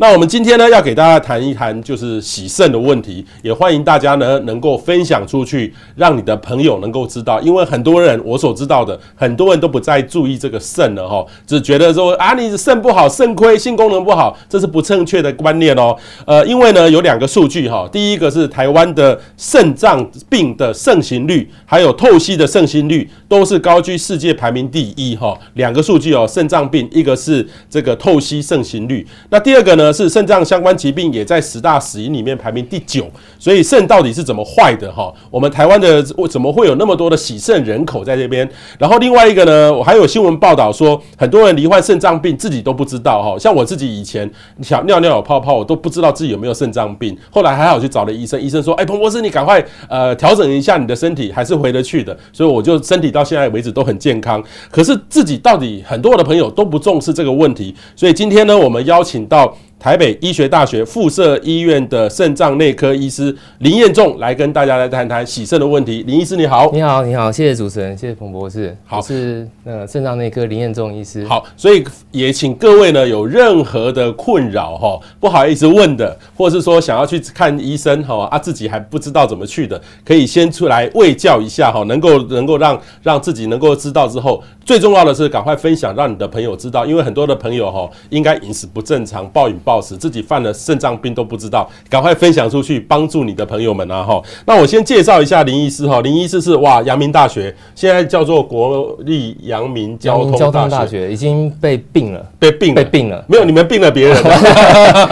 那我们今天呢，要给大家谈一谈就是洗肾的问题，也欢迎大家呢能够分享出去，让你的朋友能够知道。因为很多人我所知道的，很多人都不再注意这个肾了哈，只觉得说啊，你肾不好，肾亏，性功能不好，这是不正确的观念哦。呃，因为呢有两个数据哈，第一个是台湾的肾脏病的盛行率，还有透析的盛行率都是高居世界排名第一哈。两个数据哦，肾脏病一个是这个透析盛行率，那第二个。呢是肾脏相关疾病也在十大死因里面排名第九，所以肾到底是怎么坏的哈？我们台湾的怎么会有那么多的洗肾人口在这边？然后另外一个呢，我还有新闻报道说，很多人罹患肾脏病自己都不知道哈。像我自己以前想尿尿有泡泡，我都不知道自己有没有肾脏病，后来还好去找了医生，医生说，哎，彭博士你赶快呃调整一下你的身体，还是回得去的。所以我就身体到现在为止都很健康。可是自己到底很多的朋友都不重视这个问题，所以今天呢，我们邀请到。台北医学大学附设医院的肾脏内科医师林彦仲来跟大家来谈谈洗肾的问题。林医师你好，你好，你好，谢谢主持人，谢谢彭博士。好，我是呃肾脏内科林彦仲医师。好，所以也请各位呢有任何的困扰哈，不好意思问的，或者是说想要去看医生哈啊自己还不知道怎么去的，可以先出来卫教一下哈，能够能够让让自己能够知道之后，最重要的是赶快分享，让你的朋友知道，因为很多的朋友哈应该饮食不正常，暴饮暴。暴食，自己犯了肾脏病都不知道，赶快分享出去，帮助你的朋友们啊！哈，那我先介绍一下林医师哈，林医师是哇，阳明大学现在叫做国立阳明交通大学，大学已经被并了，被并被并了，没有你们并了别人，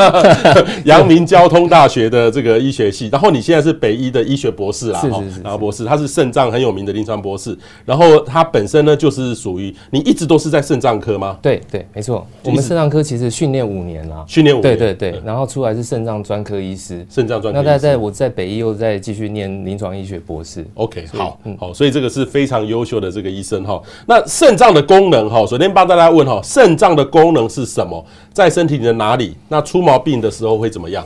阳明交通大学的这个医学系，然后你现在是北医的医学博士啦，是是是，是，然后博士，他是肾脏很有名的临床博士，然后他本身呢就是属于你一直都是在肾脏科吗？对对，没错，我们肾脏科其实训练五年了，训练。对对对，然后出来是肾脏专科医师，肾脏专科。那在在我在北医又再继续念临床医学博士。OK，好，嗯，好，所以这个是非常优秀的这个医生哈。那肾脏的功能哈，首先帮大家问哈，肾脏的功能是什么？在身体里的哪里？那出毛病的时候会怎么样？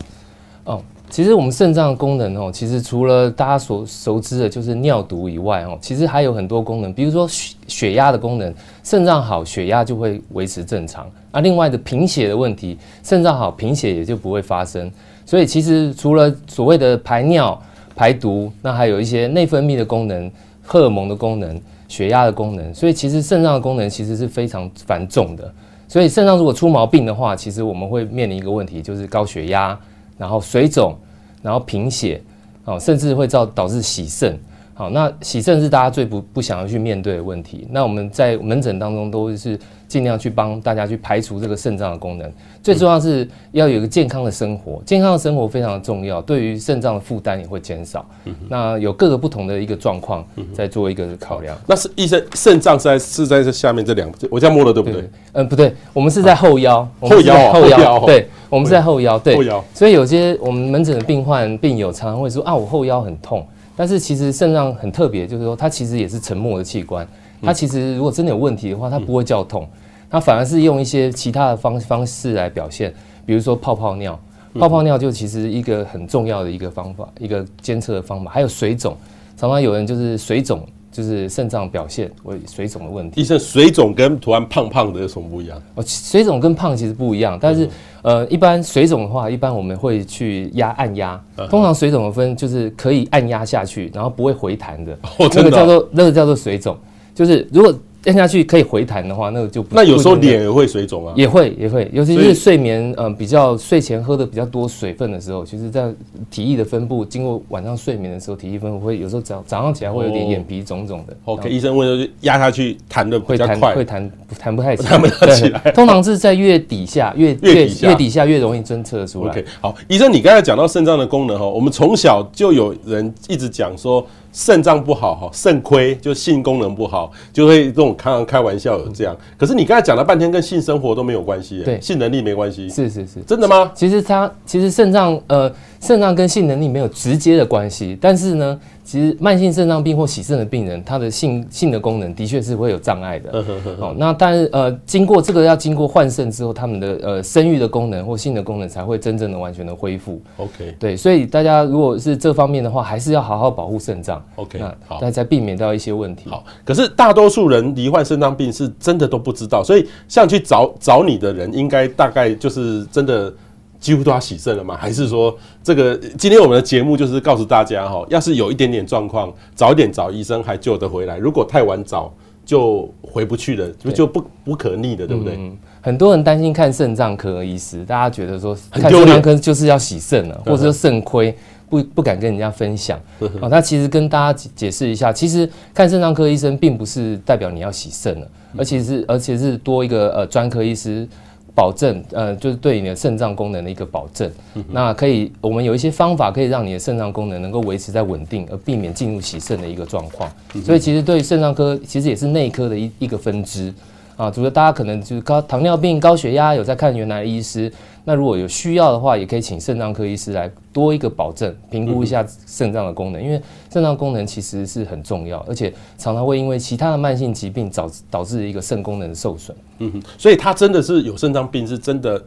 哦。其实我们肾脏的功能哦，其实除了大家所熟知的就是尿毒以外哦，其实还有很多功能，比如说血血压的功能，肾脏好，血压就会维持正常。啊，另外的贫血的问题，肾脏好，贫血也就不会发生。所以其实除了所谓的排尿、排毒，那还有一些内分泌的功能、荷尔蒙的功能、血压的功能。所以其实肾脏的功能其实是非常繁重的。所以肾脏如果出毛病的话，其实我们会面临一个问题，就是高血压。然后水肿，然后贫血，哦，甚至会造导致洗肾。好，那洗肾是大家最不不想要去面对的问题。那我们在门诊当中都是尽量去帮大家去排除这个肾脏的功能。最重要是要有一个健康的生活，健康的生活非常的重要，对于肾脏的负担也会减少。那有各个不同的一个状况，在做一个考量。那是医生，肾脏是在是在这下面这两，我这样摸了对不对？嗯，不对，我们是在后腰，后腰，后腰，对。我们是在后腰，对，所以有些我们门诊的病患病友常常会说啊，我后腰很痛，但是其实肾脏很特别，就是说它其实也是沉默的器官，它其实如果真的有问题的话，它不会叫痛，它反而是用一些其他的方方式来表现，比如说泡泡尿，泡泡尿就其实一个很重要的一个方法，一个监测的方法，还有水肿，常常有人就是水肿。就是肾脏表现为水肿的问题。医生，水肿跟突然胖胖的有什么不一样？哦，水肿跟胖其实不一样，但是呃，一般水肿的话，一般我们会去压按压。通常水肿的分就是可以按压下去，然后不会回弹的，那个叫做那个叫做水肿，就是如果。咽下去可以回弹的话，那个就不那有时候脸也会水肿啊，也会也会，尤其是睡眠嗯比较睡前喝的比较多水分的时候，其实在体液的分布经过晚上睡眠的时候，体液分布会有时候早早上起来会有点眼皮肿肿的。OK，医生问说压下去弹的会弹会弹 弹不太起来，弹不太起来。通常是在越底下越越越底下越容易侦测出来。OK，好，医生你刚才讲到肾脏的功能哈，我们从小就有人一直讲说。肾脏不好哈，肾亏就性功能不好，就会这种开开玩笑有这样。可是你刚才讲了半天，跟性生活都没有关系，对，性能力没关系。是是是，真的吗？其实它其实肾脏呃肾脏跟性能力没有直接的关系，但是呢，其实慢性肾脏病或洗肾的病人，他的性性的功能的确是会有障碍的。哦，那但是呃，经过这个要经过换肾之后，他们的呃生育的功能或性的功能才会真正的完全的恢复。OK，对，所以大家如果是这方面的话，还是要好好保护肾脏。OK，那好，大家才避免到一些问题。好，可是大多数人罹患肾脏病是真的都不知道，所以像去找找你的人，应该大概就是真的。几乎都要洗肾了吗？还是说这个今天我们的节目就是告诉大家哈，要是有一点点状况，早一点找医生还救得回来；如果太晚找，就回不去了，就就不不可逆的，对不对？嗯，很多人担心看肾脏科医师，大家觉得说看肾脏科就是要洗肾了，或者说肾亏，不不敢跟人家分享啊。那其实跟大家解释一下，其实看肾脏科医生并不是代表你要洗肾了，而且是而且是多一个呃专科医师。保证，呃，就是对你的肾脏功能的一个保证。那可以，我们有一些方法可以让你的肾脏功能能够维持在稳定，而避免进入洗肾的一个状况。所以，其实对肾脏科，其实也是内科的一一个分支。啊，主要大家可能就是高糖尿病、高血压有在看原来的医师，那如果有需要的话，也可以请肾脏科医师来多一个保证，评估一下肾脏的功能，因为肾脏功能其实是很重要，而且常常会因为其他的慢性疾病导致导致一个肾功能的受损。嗯哼，所以他真的是有肾脏病，是真的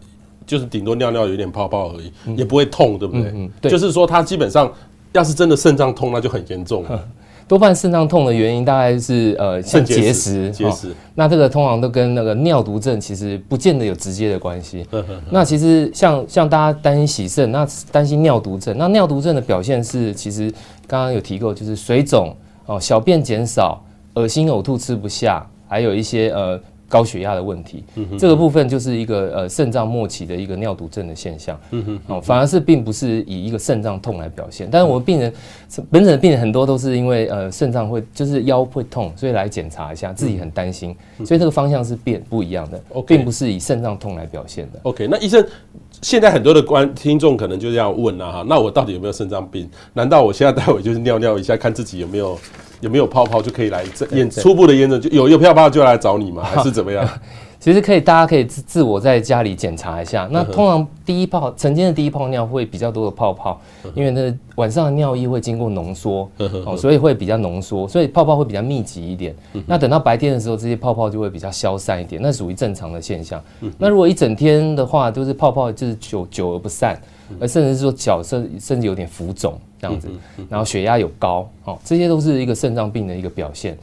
就是顶多尿尿有点泡泡而已，也不会痛，对不对？嗯，对，就是说他基本上要是真的肾脏痛，那就很严重了。多半肾脏痛的原因大概是呃像结石，结石。那这个通常都跟那个尿毒症其实不见得有直接的关系。那其实像像大家担心洗肾，那担心尿毒症，那尿毒症的表现是其实刚刚有提过，就是水肿哦，小便减少，恶心呕吐吃不下，还有一些呃。高血压的问题，这个部分就是一个呃肾脏末期的一个尿毒症的现象，哦，反而是并不是以一个肾脏痛来表现。但是我们病人，本诊的病人很多都是因为呃肾脏会就是腰会痛，所以来检查一下，自己很担心，所以这个方向是变不一样的，并不是以肾脏痛来表现的。OK，那医生，现在很多的观听众可能就这样问了哈，那我到底有没有肾脏病？难道我现在待会就是尿尿一下，看自己有没有？有没有泡泡就可以来验初步的验证，就有有泡泡就来找你吗？还是怎么样？其实可以，大家可以自自我在家里检查一下。那通常第一泡晨间的第一泡尿会比较多的泡泡，因为那晚上的尿液会经过浓缩，哦，所以会比较浓缩，所以泡泡会比较密集一点。那等到白天的时候，这些泡泡就会比较消散一点，那属于正常的现象。那如果一整天的话，都是泡泡就是久久而不散。而甚至是说脚甚甚至有点浮肿这样子，然后血压有高，哦，这些都是一个肾脏病的一个表现。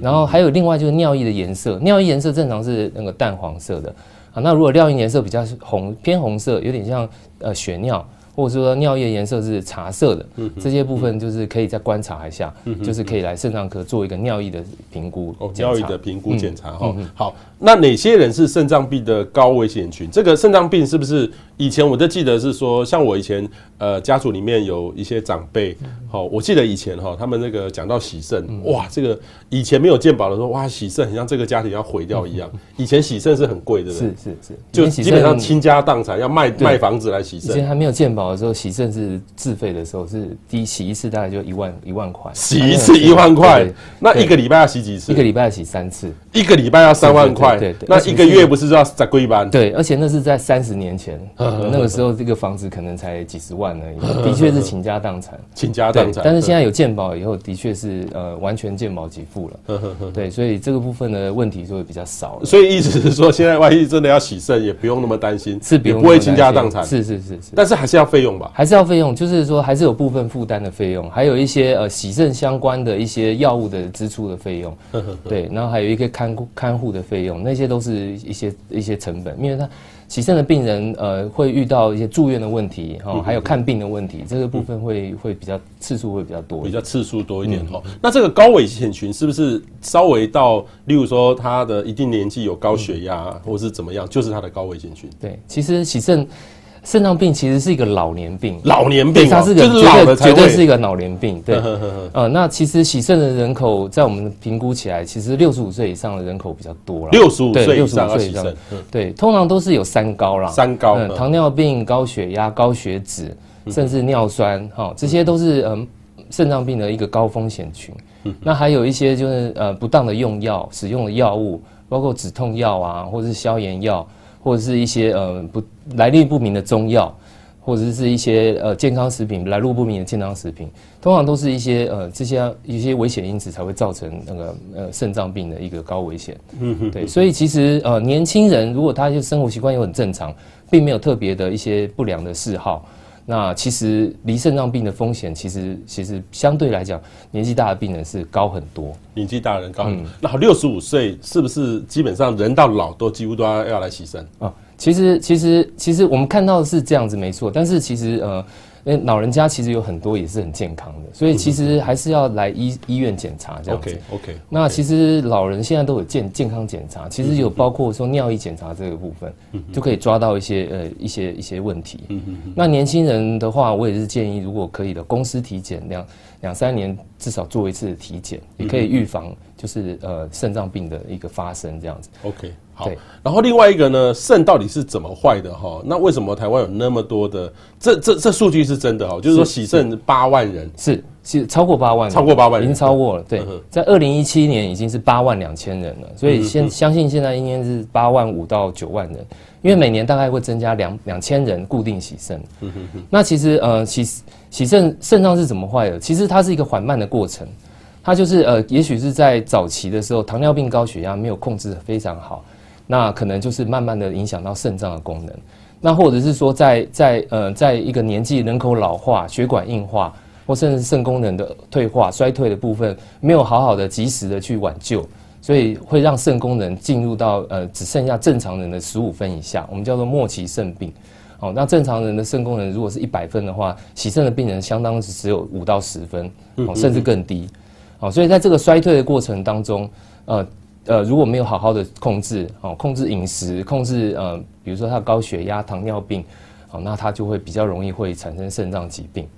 然后还有另外就是尿液的颜色，尿液颜色正常是那个淡黄色的啊，那如果尿液颜色比较红偏红色，有点像呃血尿。或者说尿液颜色是茶色的，这些部分就是可以再观察一下，就是可以来肾脏科做一个尿液的评估。哦，尿液的评估检查哈。好，那哪些人是肾脏病的高危险群？这个肾脏病是不是以前我就记得是说，像我以前呃家族里面有一些长辈，好，我记得以前哈他们那个讲到洗肾，哇，这个以前没有健保的时候，哇，洗肾很像这个家庭要毁掉一样。以前洗肾是很贵的，是是是，就基本上倾家荡产要卖卖房子来洗肾。以前还没有健保。的时候洗肾是自费的时候，是第一洗一次大概就一万一万块，洗一次一万块，那一个礼拜要洗几次？一个礼拜要洗三次，一个礼拜要三万块，对对，那一个月不是要再贵一万？对，而且那是在三十年前，那个时候这个房子可能才几十万而已，的确是倾家荡产，倾家荡产。但是现在有健保以后，的确是呃完全健保给付了，对，所以这个部分的问题就会比较少。所以意思是说，现在万一真的要洗肾，也不用那么担心，是不用不会倾家荡产，是是是是，但是还是要费用吧？还是要费用，就是说还是有部分负担的费用，还有一些呃洗肾相关的一些药物的支出的费用，对，然后还有一个看护看护的费用，那些都是一些一些成本，因为他洗肾的病人呃会遇到一些住院的问题哈，还有看病的问题，这个部分会会比较次数会比较多，比较次数多一点哈。那这个高危险群是不是稍微到，例如说他的一定年纪有高血压或是怎么样，就是他的高危险群？对，其实洗肾。肾脏病其实是一个老年病，老年病，它是个绝对绝对是一个老年病。对，呃，那其实洗肾的人口在我们评估起来，其实六十五岁以上的人口比较多了。六十五岁以上要洗肾，对，通常都是有三高啦，三高，糖尿病、高血压、高血脂，甚至尿酸，哈，这些都是嗯肾脏病的一个高风险群。那还有一些就是呃不当的用药，使用的药物，包括止痛药啊，或者是消炎药。或者是一些呃不来历不明的中药，或者是一些呃健康食品来路不明的健康食品，通常都是一些呃这些一些危险因子才会造成那个呃肾脏病的一个高危险。嗯哼，对，所以其实呃年轻人如果他就生活习惯又很正常，并没有特别的一些不良的嗜好。那其实离肾脏病的风险，其实其实相对来讲，年纪大的病人是高很多。年纪大的人高很多。嗯、那好，六十五岁是不是基本上人到老都几乎都要要来洗肾啊？其实其实其实我们看到的是这样子没错，但是其实呃。那老人家其实有很多也是很健康的，所以其实还是要来医医院检查这样子。OK OK。那其实老人现在都有健健康检查，其实有包括说尿液检查这个部分，就可以抓到一些呃一些一些问题。那年轻人的话，我也是建议，如果可以的，公司体检两两三年至少做一次体检，也可以预防就是呃肾脏病的一个发生这样子。OK。好，然后另外一个呢，肾到底是怎么坏的哈？那为什么台湾有那么多的？这这这数据是真的哈，就是说洗肾八万人是是超过八万，超过八万人，已经超过了。对，在二零一七年已经是八万两千人了，所以现相信现在应该是八万五到九万人，因为每年大概会增加两两千人固定洗肾。那其实呃洗洗肾肾脏是怎么坏的？其实它是一个缓慢的过程，它就是呃也许是在早期的时候，糖尿病高血压没有控制得非常好。那可能就是慢慢的影响到肾脏的功能，那或者是说在在呃在一个年纪人口老化、血管硬化，或甚至肾功能的退化、衰退的部分，没有好好的及时的去挽救，所以会让肾功能进入到呃只剩下正常人的十五分以下，我们叫做末期肾病。哦，那正常人的肾功能如果是一百分的话，洗肾的病人相当是只有五到十分，哦，甚至更低。哦，所以在这个衰退的过程当中，呃。呃，如果没有好好的控制，哦，控制饮食，控制呃，比如说他的高血压、糖尿病，哦，那他就会比较容易会产生肾脏疾病。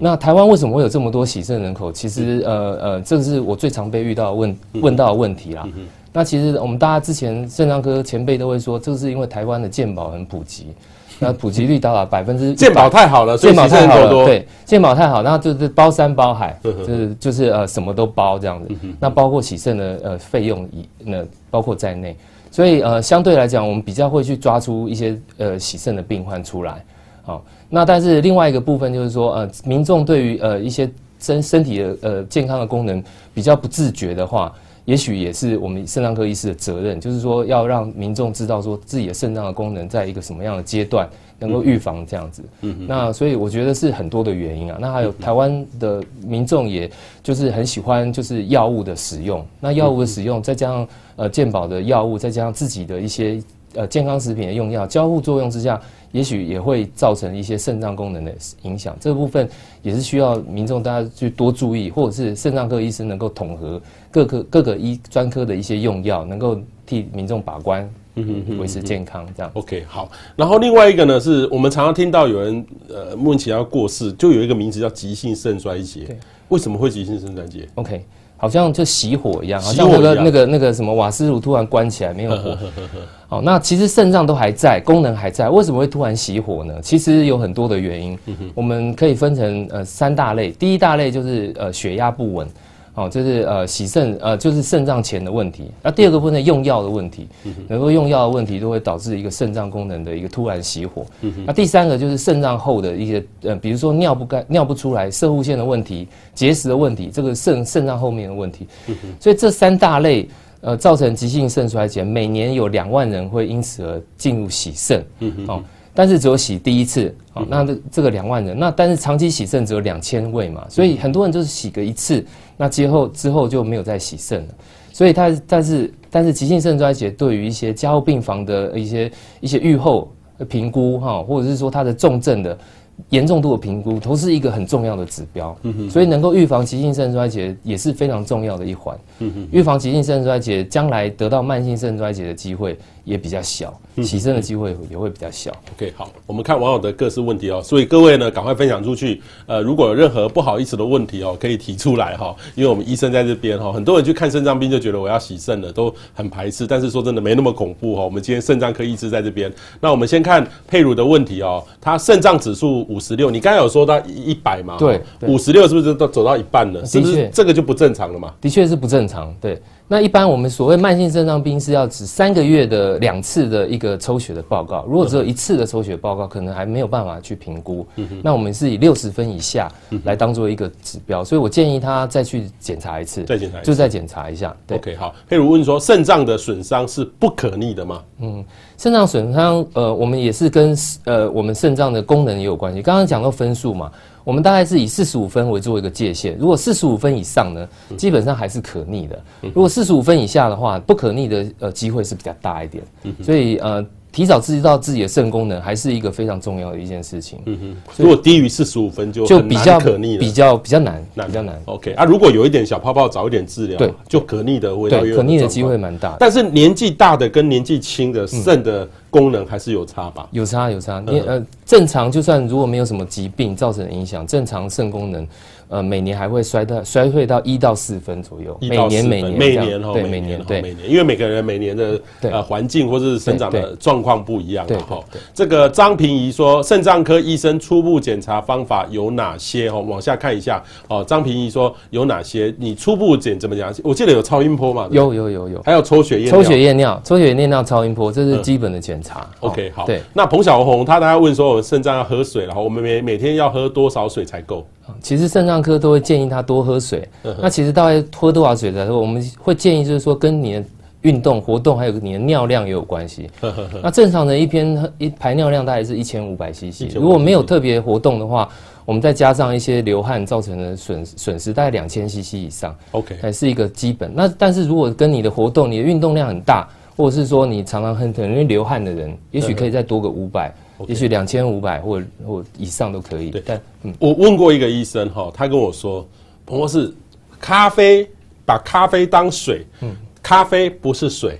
那台湾为什么会有这么多喜肾人口？其实呃呃，这个是我最常被遇到问问到的问题啦。那其实我们大家之前肾脏科前辈都会说，这是因为台湾的健保很普及。那普及率达到百分之健保太好了，健保太好了，对，健保太好，那就是包山包海，就是就是呃什么都包这样子。那包括洗肾的呃费用以那包括在内，所以呃相对来讲，我们比较会去抓出一些呃洗肾的病患出来。好，那但是另外一个部分就是说呃民众对于呃一些身身体的呃健康的功能比较不自觉的话。也许也是我们肾脏科医师的责任，就是说要让民众知道说自己的肾脏的功能在一个什么样的阶段能够预防这样子。嗯嗯。那所以我觉得是很多的原因啊。那还有台湾的民众也就是很喜欢就是药物的使用，那药物的使用再加上呃健保的药物，再加上自己的一些呃健康食品的用药交互作用之下。也许也会造成一些肾脏功能的影响，这个部分也是需要民众大家去多注意，或者是肾脏科医生能够统合各个各个医专科的一些用药，能够替民众把关，维持健康这样。OK，好。然后另外一个呢，是我们常常听到有人呃莫名其妙过世，就有一个名词叫急性肾衰竭。对，为什么会急性肾衰竭？OK。好像就熄火一样，好像那个那个那个什么瓦斯炉突然关起来没有火。好，那其实肾脏都还在，功能还在，为什么会突然熄火呢？其实有很多的原因，我们可以分成呃三大类。第一大类就是呃血压不稳。哦，就是呃洗肾呃就是肾脏前的问题。那第二个部分用药的问题，能够用药的问题都会导致一个肾脏功能的一个突然熄火。那第三个就是肾脏后的一些呃，比如说尿不干、尿不出来、射护腺的问题、结石的问题，这个肾肾脏后面的问题。所以这三大类呃造成急性肾衰竭，每年有两万人会因此而进入洗肾。哦。但是只有洗第一次，好，那这这个两万人，那但是长期洗肾只有两千位嘛，所以很多人就是洗个一次，那之后之后就没有再洗肾了，所以它但是但是急性肾衰竭对于一些加护病房的一些一些预后评估哈，或者是说它的重症的。严重度的评估都是一个很重要的指标，所以能够预防急性肾衰竭也是非常重要的一环。预防急性肾衰竭，将来得到慢性肾衰竭的机会也比较小，洗肾的机会也会比较小。OK，好，我们看网友的各式问题哦，所以各位呢，赶快分享出去。呃，如果有任何不好意思的问题哦，可以提出来哈，因为我们医生在这边哈，很多人去看肾脏病就觉得我要洗肾了，都很排斥。但是说真的，没那么恐怖哈。我们今天肾脏科医师在这边，那我们先看佩如的问题哦，他肾脏指数。五十六，你刚才有说到一百嘛？对，五十六是不是都走到一半了？是不是这个就不正常了嘛？的确是不正常。对，那一般我们所谓慢性肾脏病是要指三个月的两次的一个抽血的报告。如果只有一次的抽血报告，可能还没有办法去评估。嗯、那我们是以六十分以下来当做一个指标，所以我建议他再去检查一次，再检查，就再检查一下。对，OK，好。譬如问说，肾脏的损伤是不可逆的吗？嗯，肾脏损伤，呃，我们也是跟呃我们肾脏的功能也有关系。刚刚讲到分数嘛。我们大概是以四十五分为做一个界限，如果四十五分以上呢，基本上还是可逆的。如果四十五分以下的话，不可逆的呃机会是比较大一点。所以呃。提早知道自己的肾功能，还是一个非常重要的一件事情。嗯哼，如果低于四十五分就就比较可逆，比较比较难，比较难。OK 啊，如果有一点小泡泡，早一点治疗，对，就可逆的会对可逆的机会蛮大。但是年纪大的跟年纪轻的肾的功能还是有差吧？有差有差。你呃，正常就算如果没有什么疾病造成的影响，正常肾功能。呃，每年还会衰到衰退到一到四分左右，每年每年每年对每年对每年，因为每个人每年的呃环境或者是生长的状况不一样嘛哈。这个张平仪说，肾脏科医生初步检查方法有哪些？哈，往下看一下。哦，张平仪说有哪些？你初步检怎么讲？我记得有超音波嘛？有有有有，还有抽血验抽血验尿，抽血验尿超音波，这是基本的检查。OK，好。对，那彭小红他大家问说，我肾脏要喝水，然后我们每每天要喝多少水才够？其实肾脏科都会建议他多喝水。那其实大概喝多少水的时候，我们会建议就是说跟你的运动活动还有你的尿量也有关系。那正常的一篇一排尿量大概是一千五百 CC，如果没有特别活动的话，我们再加上一些流汗造成的损损失，大概两千 CC 以上，OK，还是一个基本。那但是如果跟你的活动、你的运动量很大，或者是说你常常很很容易流汗的人，也许可以再多个五百。也许两千五百或或以上都可以。对，但嗯，我问过一个医生哈，他跟我说，彭博士，咖啡把咖啡当水，嗯，咖啡不是水，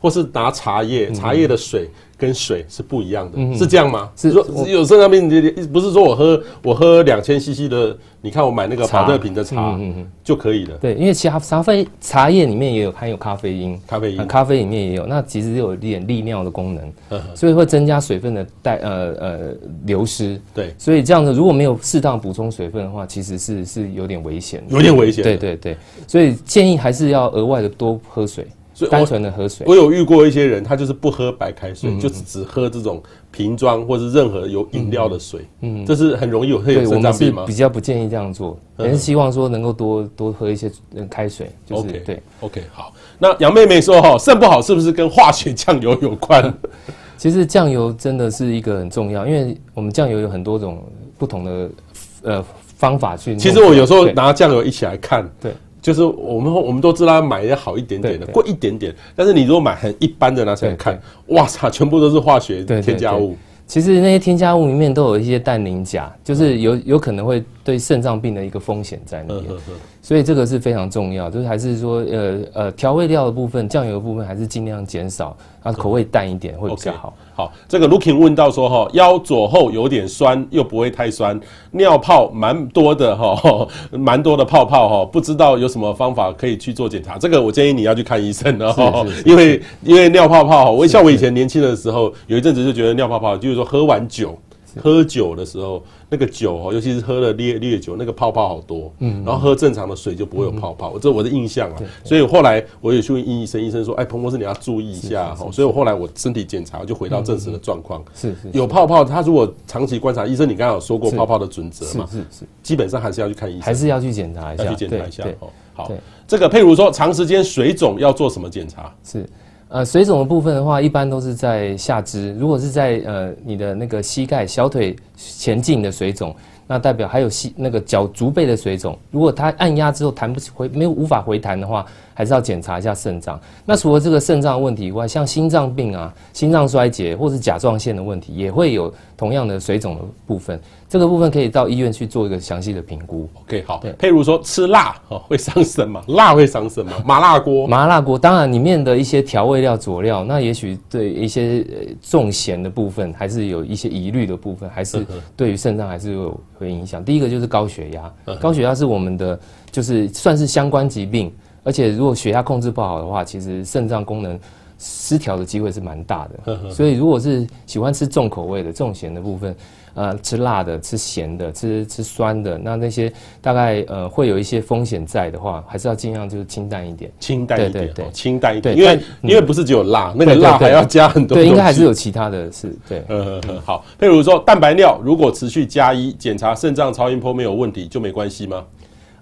或是拿茶叶，茶叶的水。跟水是不一样的，嗯、是这样吗？是说有肾脏病，不是说我喝我喝两千 CC 的，你看我买那个茶特瓶的茶，嗯嗯就可以了。对，因为其他茶啡茶叶里面也有含有咖啡因，咖啡因、啊，咖啡里面也有，那其实有一点利尿的功能，呵呵所以会增加水分的带呃呃流失。对，所以这样子如果没有适当补充水分的话，其实是是有点危险，有点危险。对对对，所以建议还是要额外的多喝水。所以单纯的喝水，我有遇过一些人，他就是不喝白开水，嗯、就只只喝这种瓶装或是任何有饮料的水。嗯，这是很容易有会有肾脏病吗？比较不建议这样做，也是希望说能够多多喝一些开水。就是 OK，对，OK，好。那杨妹妹说哈，肾不好是不是跟化学酱油有关？其实酱油真的是一个很重要，因为我们酱油有很多种不同的呃方法去。其实我有时候拿酱油一起来看，对。就是我们我们都知道买要好一点点的，贵一点点。但是你如果买很一般的拿起来看，哇操，全部都是化学添加物。其实那些添加物里面都有一些氮磷钾，就是有有可能会对肾脏病的一个风险在里面。所以这个是非常重要，就是还是说呃呃调味料的部分，酱油的部分还是尽量减少，它口味淡一点会比较好。好，这个 Looking 问到说哈，腰左后有点酸，又不会太酸，尿泡蛮多的哈，蛮多的泡泡哈，不知道有什么方法可以去做检查。这个我建议你要去看医生的哈，因为因为尿泡泡，我像我以前年轻的时候，有一阵子就觉得尿泡泡，就是说喝完酒。喝酒的时候，那个酒哦，尤其是喝了烈烈酒，那个泡泡好多。嗯，然后喝正常的水就不会有泡泡。这我的印象啊。所以后来我也去问医生，医生说：“哎，彭博士，你要注意一下。”所以我后来我身体检查就回到正常的状况。是是。有泡泡，他如果长期观察，医生你刚刚有说过泡泡的准则嘛？是是。基本上还是要去看医生，还是要去检查一下，要去检查一下。哦，好。这个譬如说长时间水肿要做什么检查？是。呃，水肿的部分的话，一般都是在下肢。如果是在呃你的那个膝盖、小腿前进的水肿，那代表还有膝那个脚足背的水肿。如果它按压之后弹不起回，没有无法回弹的话，还是要检查一下肾脏。那除了这个肾脏问题以外，像心脏病啊、心脏衰竭或是甲状腺的问题，也会有同样的水肿的部分。这个部分可以到医院去做一个详细的评估。OK，好。对，譬如说吃辣 哦，会伤肾吗？辣会伤肾吗？麻辣锅，麻辣锅，当然里面的一些调味料佐料，那也许对一些重咸的部分还是有一些疑虑的部分，还是对于肾脏还是有会影响。第一个就是高血压，高血压是我们的就是算是相关疾病，而且如果血压控制不好的话，其实肾脏功能失调的机会是蛮大的。所以如果是喜欢吃重口味的、重咸的部分。呃吃辣的、吃咸的、吃吃酸的，那那些大概呃会有一些风险在的话，还是要尽量就是清淡一点，清淡一点，对对对，清淡一点，因为因为不是只有辣，那个辣还要加很多，对，应该还是有其他的是，对，嗯嗯好，譬如说蛋白尿，如果持续加一，检查肾脏超音波没有问题，就没关系吗？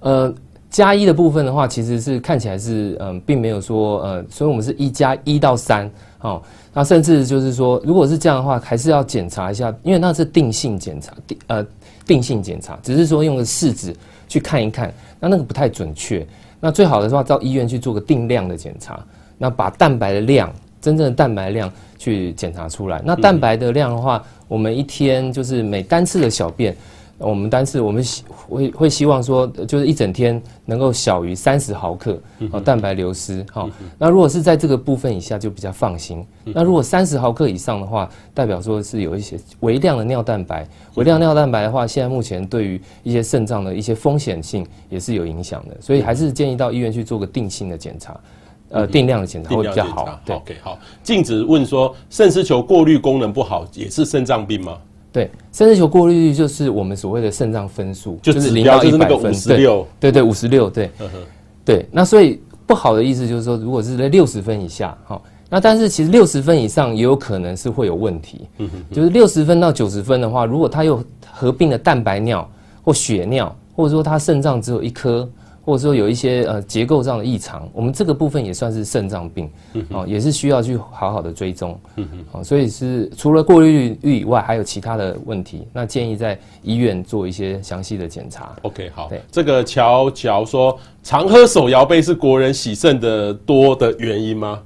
呃。加一的部分的话，其实是看起来是嗯，并没有说呃，所以我们是一加一到三，哦，那甚至就是说，如果是这样的话，还是要检查一下，因为那是定性检查，定呃定性检查，只是说用个试纸去看一看，那那个不太准确。那最好的话，到医院去做个定量的检查，那把蛋白的量，真正的蛋白量去检查出来。那蛋白的量的话，我们一天就是每单次的小便。我们单次我们希会会希望说，就是一整天能够小于三十毫克啊蛋白流失哈。那如果是在这个部分以下就比较放心。那如果三十毫克以上的话，代表说是有一些微量的尿蛋白。微量尿蛋白的话，现在目前对于一些肾脏的一些风险性也是有影响的，所以还是建议到医院去做个定性的检查，呃，定量的检查会比较好。对，OK，好。静子问说，肾丝球过滤功能不好也是肾脏病吗？对，肾丝球过滤率就是我们所谓的肾脏分数，就是零到一百分，五十六，对对，五十六，对，对。那所以不好的意思就是说，如果是在六十分以下，好，那但是其实六十分以上也有可能是会有问题，就是六十分到九十分的话，如果它又合并了蛋白尿或血尿，或者说它肾脏只有一颗。或者说有一些呃结构上的异常，我们这个部分也算是肾脏病，哦，也是需要去好好的追踪，哦，所以是除了过滤率以外，还有其他的问题，那建议在医院做一些详细的检查。OK，好，对，这个乔乔说，常喝手摇杯是国人洗肾的多的原因吗？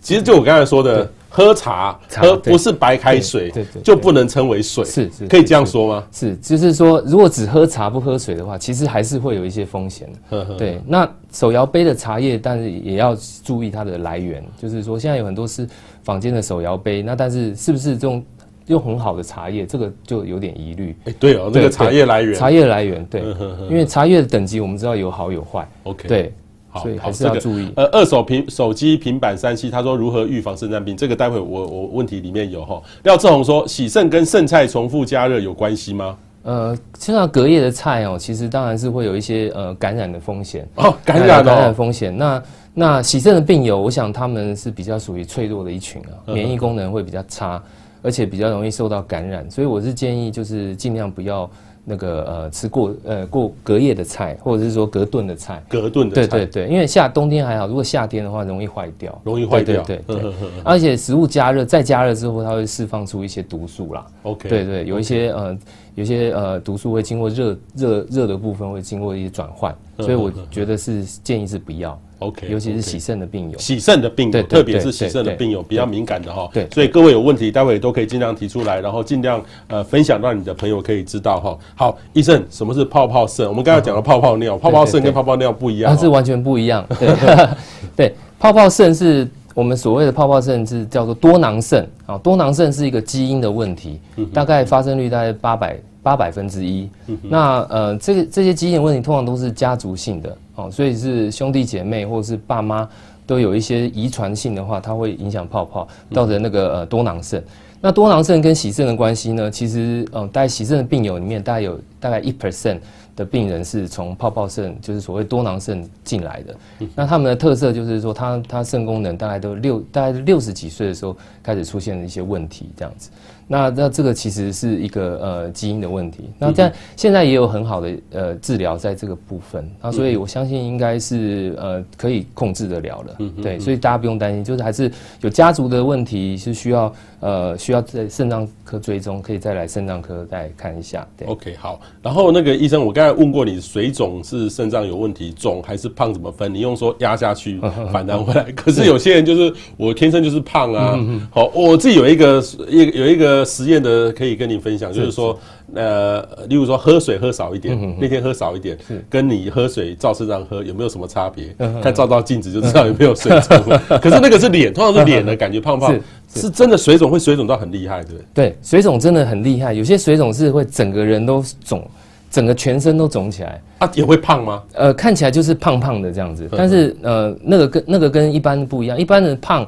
其实就我刚才说的。喝茶，喝不是白开水，对对，就不能称为水，是是，可以这样说吗？是，就是说，如果只喝茶不喝水的话，其实还是会有一些风险的。对，那手摇杯的茶叶，但是也要注意它的来源，就是说，现在有很多是坊间的手摇杯，那但是是不是这种用很好的茶叶，这个就有点疑虑。哎，对哦，这个茶叶来源，茶叶来源，对，因为茶叶的等级我们知道有好有坏。OK，对。好，所以还是要注意。呃，二手平手机、平板、三 C，他说如何预防肾脏病？这个待会我我问题里面有哈。廖志宏说，洗肾跟剩菜重复加热有关系吗？呃，像隔夜的菜哦，其实当然是会有一些呃感染的风险哦，感染、哦、感染风险。那那洗肾的病友，我想他们是比较属于脆弱的一群啊，免疫功能会比较差，而且比较容易受到感染，所以我是建议就是尽量不要。那个呃，吃过呃过隔夜的菜，或者是说隔顿的菜，隔顿的菜，对对对，因为夏冬天还好，如果夏天的话容易坏掉，容易坏掉，对对对，而且食物加热再加热之后，它会释放出一些毒素啦。OK，对对，有一些呃有些呃毒素会经过热热热的部分会经过一些转换，所以我觉得是建议是不要。OK，尤其是洗肾的病友，洗肾的病友，特别是洗肾的病友比较敏感的哈。对，所以各位有问题，待会都可以尽量提出来，然后尽量呃分享让你的朋友可以知道哈。好，医生，什么是泡泡肾？我们刚才讲了泡泡尿，泡泡肾跟泡泡尿不一样，它是完全不一样。对，对，泡泡肾是我们所谓的泡泡肾是叫做多囊肾。啊，多囊肾是一个基因的问题，大概发生率大概八百八百分之一。那呃，这个这些基因的问题通常都是家族性的。哦，所以是兄弟姐妹或者是爸妈都有一些遗传性的话，它会影响泡泡，造成那个呃多囊肾。那多囊肾跟洗肾的关系呢？其实，嗯，大概洗肾的病友里面，大概有大概一 percent 的病人是从泡泡肾，就是所谓多囊肾进来的。那他们的特色就是说，他他肾功能大概都六大概六十几岁的时候开始出现了一些问题，这样子。那那这个其实是一个呃基因的问题，那这样现在也有很好的呃治疗在这个部分，那所以我相信应该是呃可以控制得了的，对，所以大家不用担心，就是还是有家族的问题是需要呃需要在肾脏科追踪，可以再来肾脏科再看一下。对，OK 好，然后那个医生，我刚才问过你，水肿是肾脏有问题，肿还是胖怎么分？你用说压下去反弹回来，可是有些人就是我天生就是胖啊，好，我自己有一个一有一个。实验的可以跟你分享，就是说，呃，例如说喝水喝少一点，那天喝少一点，跟你喝水照身上喝有没有什么差别？看照照镜子就知道有没有水肿。可是那个是脸，通常是脸的感觉胖胖，是真的水肿会水肿到很厉害，对不对？对，水肿真的很厉害，有些水肿是会整个人都肿，整个全身都肿起来。啊，也会胖吗？呃，看起来就是胖胖的这样子，但是呃，那个跟那个跟一般不一样，一般的胖。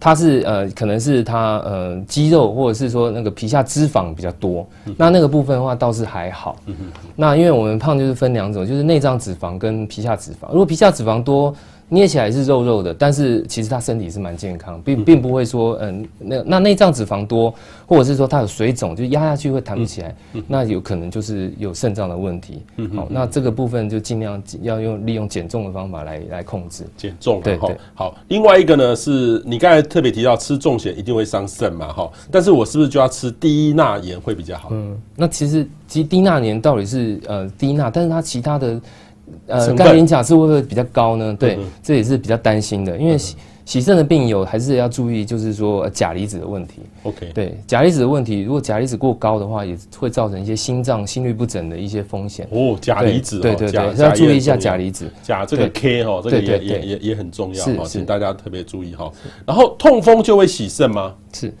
它是呃可能是它呃肌肉或者是说那个皮下脂肪比较多，嗯、那那个部分的话倒是还好。嗯、那因为我们胖就是分两种，就是内脏脂肪跟皮下脂肪。如果皮下脂肪多，捏起来是肉肉的，但是其实他身体是蛮健康，并并不会说，嗯，那那内脏脂肪多，或者是说他有水肿，就压下去会弹不起来，嗯、那有可能就是有肾脏的问题。嗯，好，那这个部分就尽量要用利用减重的方法来来控制。减重，对对。好，另外一个呢是你刚才特别提到吃重咸一定会伤肾嘛，哈，但是我是不是就要吃低钠盐会比较好？嗯，那其实其实低钠盐到底是呃低钠，但是它其他的。呃，钙磷钾是会不会比较高呢？对，嗯、这也是比较担心的，因为洗洗肾的病友还是要注意，就是说钾离子的问题。OK，对，钾离子的问题，如果钾离子过高的话，也会造成一些心脏心律不整的一些风险。哦，钾离子，对对对，要注意一下钾离子。钾这个 K 哈，这个也也也也很重要哈，请大家特别注意哈。然后痛风就会洗肾吗？是，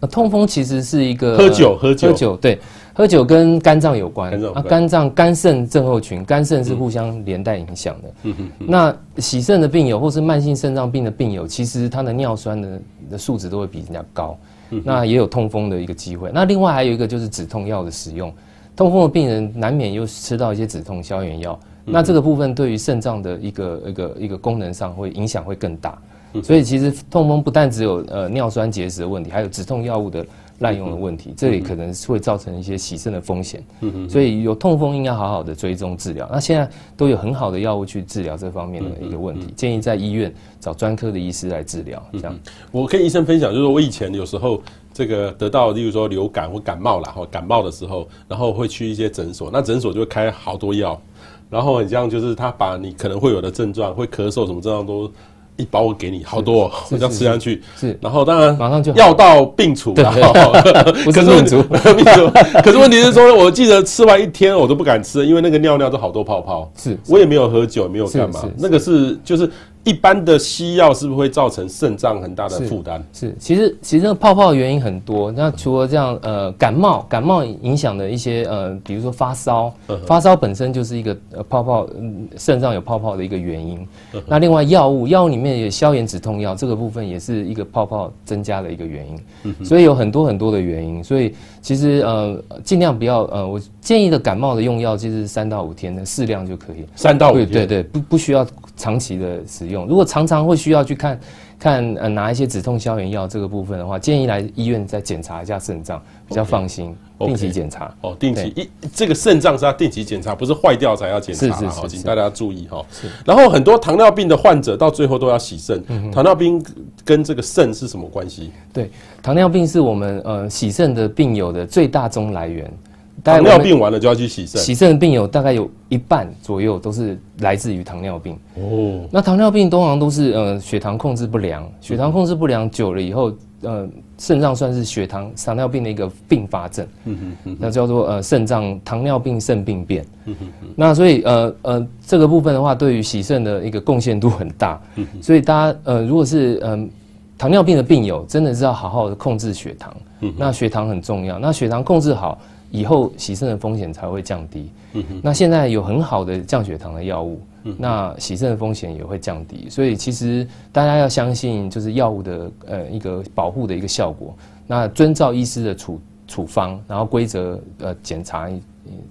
那痛风其实是一个喝酒喝酒喝酒对。喝酒跟肝脏有关，啊，肝脏肝肾症候群，肝肾是互相连带影响的。嗯嗯。那洗肾的病友或是慢性肾脏病的病友，其实他的尿酸的的数值都会比人家高。嗯。那也有痛风的一个机会。那另外还有一个就是止痛药的使用，痛风的病人难免又吃到一些止痛消炎药。那这个部分对于肾脏的一个一个一个功能上会影响会更大。所以其实痛风不但只有呃尿酸结石的问题，还有止痛药物的。滥用的问题，这也可能会造成一些洗肾的风险，所以有痛风应该好好的追踪治疗。那现在都有很好的药物去治疗这方面的一个问题，建议在医院找专科的医师来治疗。这样，我跟医生分享，就是我以前有时候这个得到，例如说流感或感冒啦，或感冒的时候，然后会去一些诊所，那诊所就会开好多药，然后很像就是他把你可能会有的症状，会咳嗽什么症状都。一包我给你好多，这样吃下去。是，然后当然马上就药到病除，然后 可是 病除，可是问题是说，我记得吃完一天我都不敢吃，因为那个尿尿都好多泡泡，是我也没有喝酒，也没有干嘛，那个是就是。一般的西药是不是会造成肾脏很大的负担？是，其实其实那个泡泡的原因很多。那除了这样，呃，感冒感冒影响的一些呃，比如说发烧，发烧本身就是一个呃泡泡，肾脏有泡泡的一个原因。那另外药物药物里面有消炎止痛药，这个部分也是一个泡泡增加的一个原因。所以有很多很多的原因。所以其实呃，尽量不要呃，我建议的感冒的用药就是三到五天的适量就可以。三到五天，对对，不不需要长期的使用。如果常常会需要去看，看呃拿一些止痛消炎药这个部分的话，建议来医院再检查一下肾脏，比较放心。Okay, 定期检查哦，定期一这个肾脏是要定期检查，不是坏掉才要检查。好，请大家注意哈。然后很多糖尿病的患者到最后都要洗肾，嗯、糖尿病跟这个肾是什么关系？对，糖尿病是我们呃洗肾的病友的最大宗来源。糖尿病完了就要去洗肾，洗肾的病友大概有一半左右都是来自于糖尿病。哦，那糖尿病通常都是呃血糖控制不良，血糖控制不良久了以后，呃肾脏算是血糖糖尿病的一个并发症。嗯哼嗯，那叫做呃肾脏糖尿病肾病变。嗯哼嗯，那所以呃呃这个部分的话，对于洗肾的一个贡献度很大。所以大家呃如果是嗯、呃、糖尿病的病友，真的是要好好的控制血糖。嗯，那血糖很重要，那血糖控制好。以后洗肾的风险才会降低。嗯哼。那现在有很好的降血糖的药物，嗯。那洗肾的风险也会降低。所以其实大家要相信，就是药物的呃一个保护的一个效果。那遵照医师的处处方，然后规则呃检查。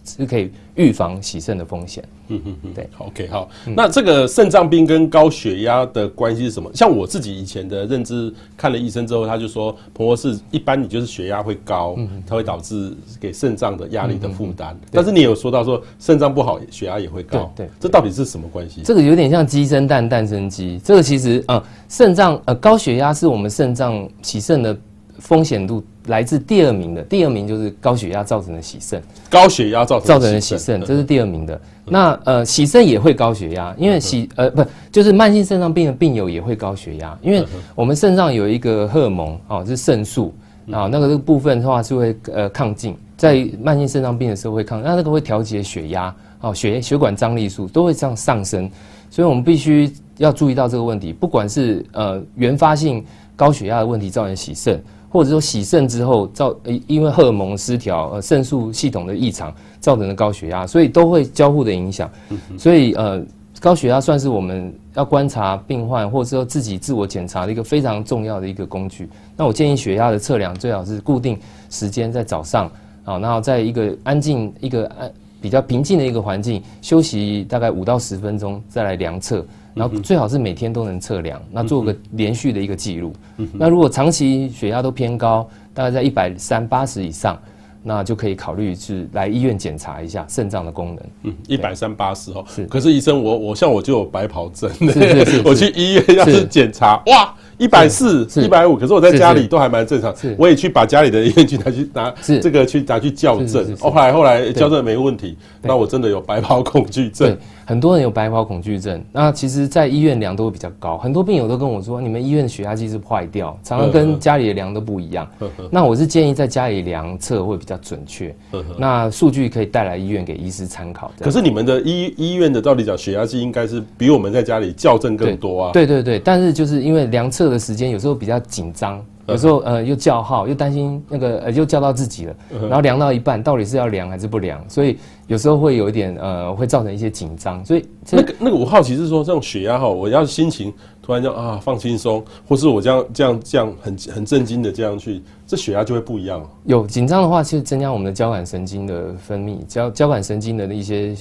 是可以预防洗肾的风险。嗯嗯嗯，对，OK，好。那这个肾脏病跟高血压的关系是什么？像我自己以前的认知，看了医生之后，他就说，彭博士，一般你就是血压会高，它会导致给肾脏的压力的负担。但是你有说到说肾脏不好，血压也会高。对，这到底是什么关系？这个有点像鸡生蛋，蛋生鸡。这个其实呃，肾脏呃高血压是我们肾脏洗肾的风险度。来自第二名的，第二名就是高血压造成的洗肾。高血压造成造成的洗肾，这是第二名的。那呃，洗肾也会高血压，因为洗呃不就是慢性肾脏病的病友也会高血压，因为我们肾脏有一个荷尔蒙哦，是肾素啊，那个这个部分的话是会呃亢进，在慢性肾脏病的时候会亢，那那个会调节血压哦，血血管张力数都会这样上升，所以我们必须要注意到这个问题，不管是呃原发性高血压的问题造成洗肾。或者说洗肾之后造，因为荷尔蒙失调，呃，肾素系统的异常造成的高血压，所以都会交互的影响。所以呃，高血压算是我们要观察病患，或者说自己自我检查的一个非常重要的一个工具。那我建议血压的测量最好是固定时间在早上啊，然后在一个安静、一个安比较平静的一个环境休息大概五到十分钟再来量测，然后最好是每天都能测量，那做个连续的一个记录。那如果长期血压都偏高，大概在一百三八十以上。那就可以考虑是来医院检查一下肾脏的功能。嗯，一百三八十哦。是。可是医生，我我像我就有白袍症。是是 是。我去医院要是检查，哇，一百四，一百五。可是我在家里都还蛮正常。是。我也去把家里的医院去拿去拿这个去拿去校正。后来后来校正没问题。那我真的有白袍恐惧症。很多人有白袍恐惧症，那其实，在医院量都会比较高。很多病友都跟我说，你们医院的血压计是坏掉，常常跟家里的量都不一样。那我是建议在家里量测会比较准确。那数据可以带来医院给医师参考。可是你们的医医院的，到底讲，血压计应该是比我们在家里校正更多啊。对对对，但是就是因为量测的时间有时候比较紧张。有时候呃又叫号，又担心那个呃又叫到自己了，然后量到一半，到底是要量还是不量？所以有时候会有一点呃会造成一些紧张。所以那个那个我好奇是说，这种血压哈，我要心情突然就啊放轻松，或是我这样这样这样很很震惊的这样去，这血压就会不一样。有紧张的话，其实增加我们的交感神经的分泌，交交感神经的一些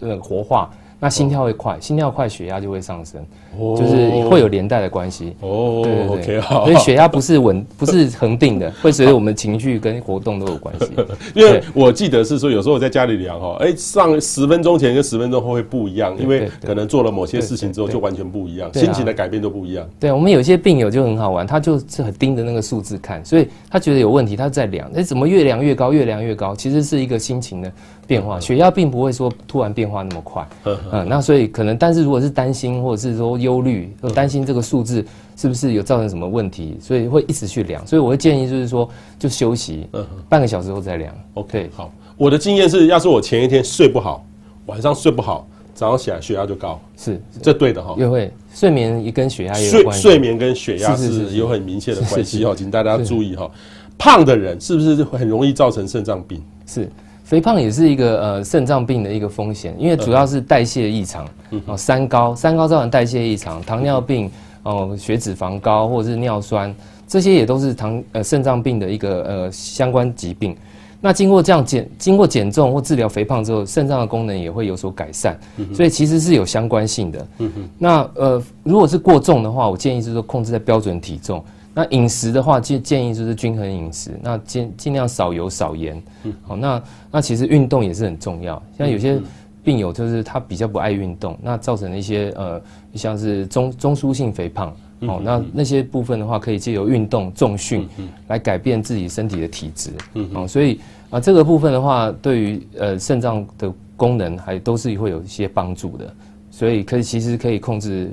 呃活化。那心跳会快，心跳快，血压就会上升，就是会有连带的关系。哦，对对对，所以血压不是稳，不是恒定的，会随着我们情绪跟活动都有关系。因为我记得是说，有时候我在家里量哈，哎，上十分钟前跟十分钟后会不一样，因为可能做了某些事情之后就完全不一样，心情的改变都不一样。对，我们有些病友就很好玩，他就是很盯着那个数字看，所以他觉得有问题，他在量，哎，怎么越量越高，越量越高？其实是一个心情的变化，血压并不会说突然变化那么快。嗯，那所以可能，但是如果是担心或者是说忧虑，或担心这个数字是不是有造成什么问题，所以会一直去量。所以我会建议就是说，就休息，嗯，半个小时后再量。OK，好。我的经验是，要是我前一天睡不好，晚上睡不好，早上起来血压就高，是这对的哈。也会睡眠也跟血压有关系。睡眠跟血压是有很明显的关系哦，请大家注意哈。胖的人是不是很容易造成肾脏病？是。肥胖也是一个呃肾脏病的一个风险，因为主要是代谢异常，哦，三高，三高造成代谢异常，糖尿病，哦，血脂肪高或者是尿酸，这些也都是糖呃肾脏病的一个呃相关疾病。那经过这样减，经过减重或治疗肥胖之后，肾脏的功能也会有所改善，所以其实是有相关性的。嗯那呃，如果是过重的话，我建议就是说控制在标准体重。那饮食的话，建建议就是均衡饮食，那尽尽量少油少盐。嗯，好，那那其实运动也是很重要。像有些病友就是他比较不爱运动，那造成了一些呃，像是中中枢性肥胖。好，那那些部分的话，可以借由运动重训来改变自己身体的体质。嗯，好，所以啊，这个部分的话，对于呃肾脏的功能还都是会有一些帮助的。所以可以其实可以控制。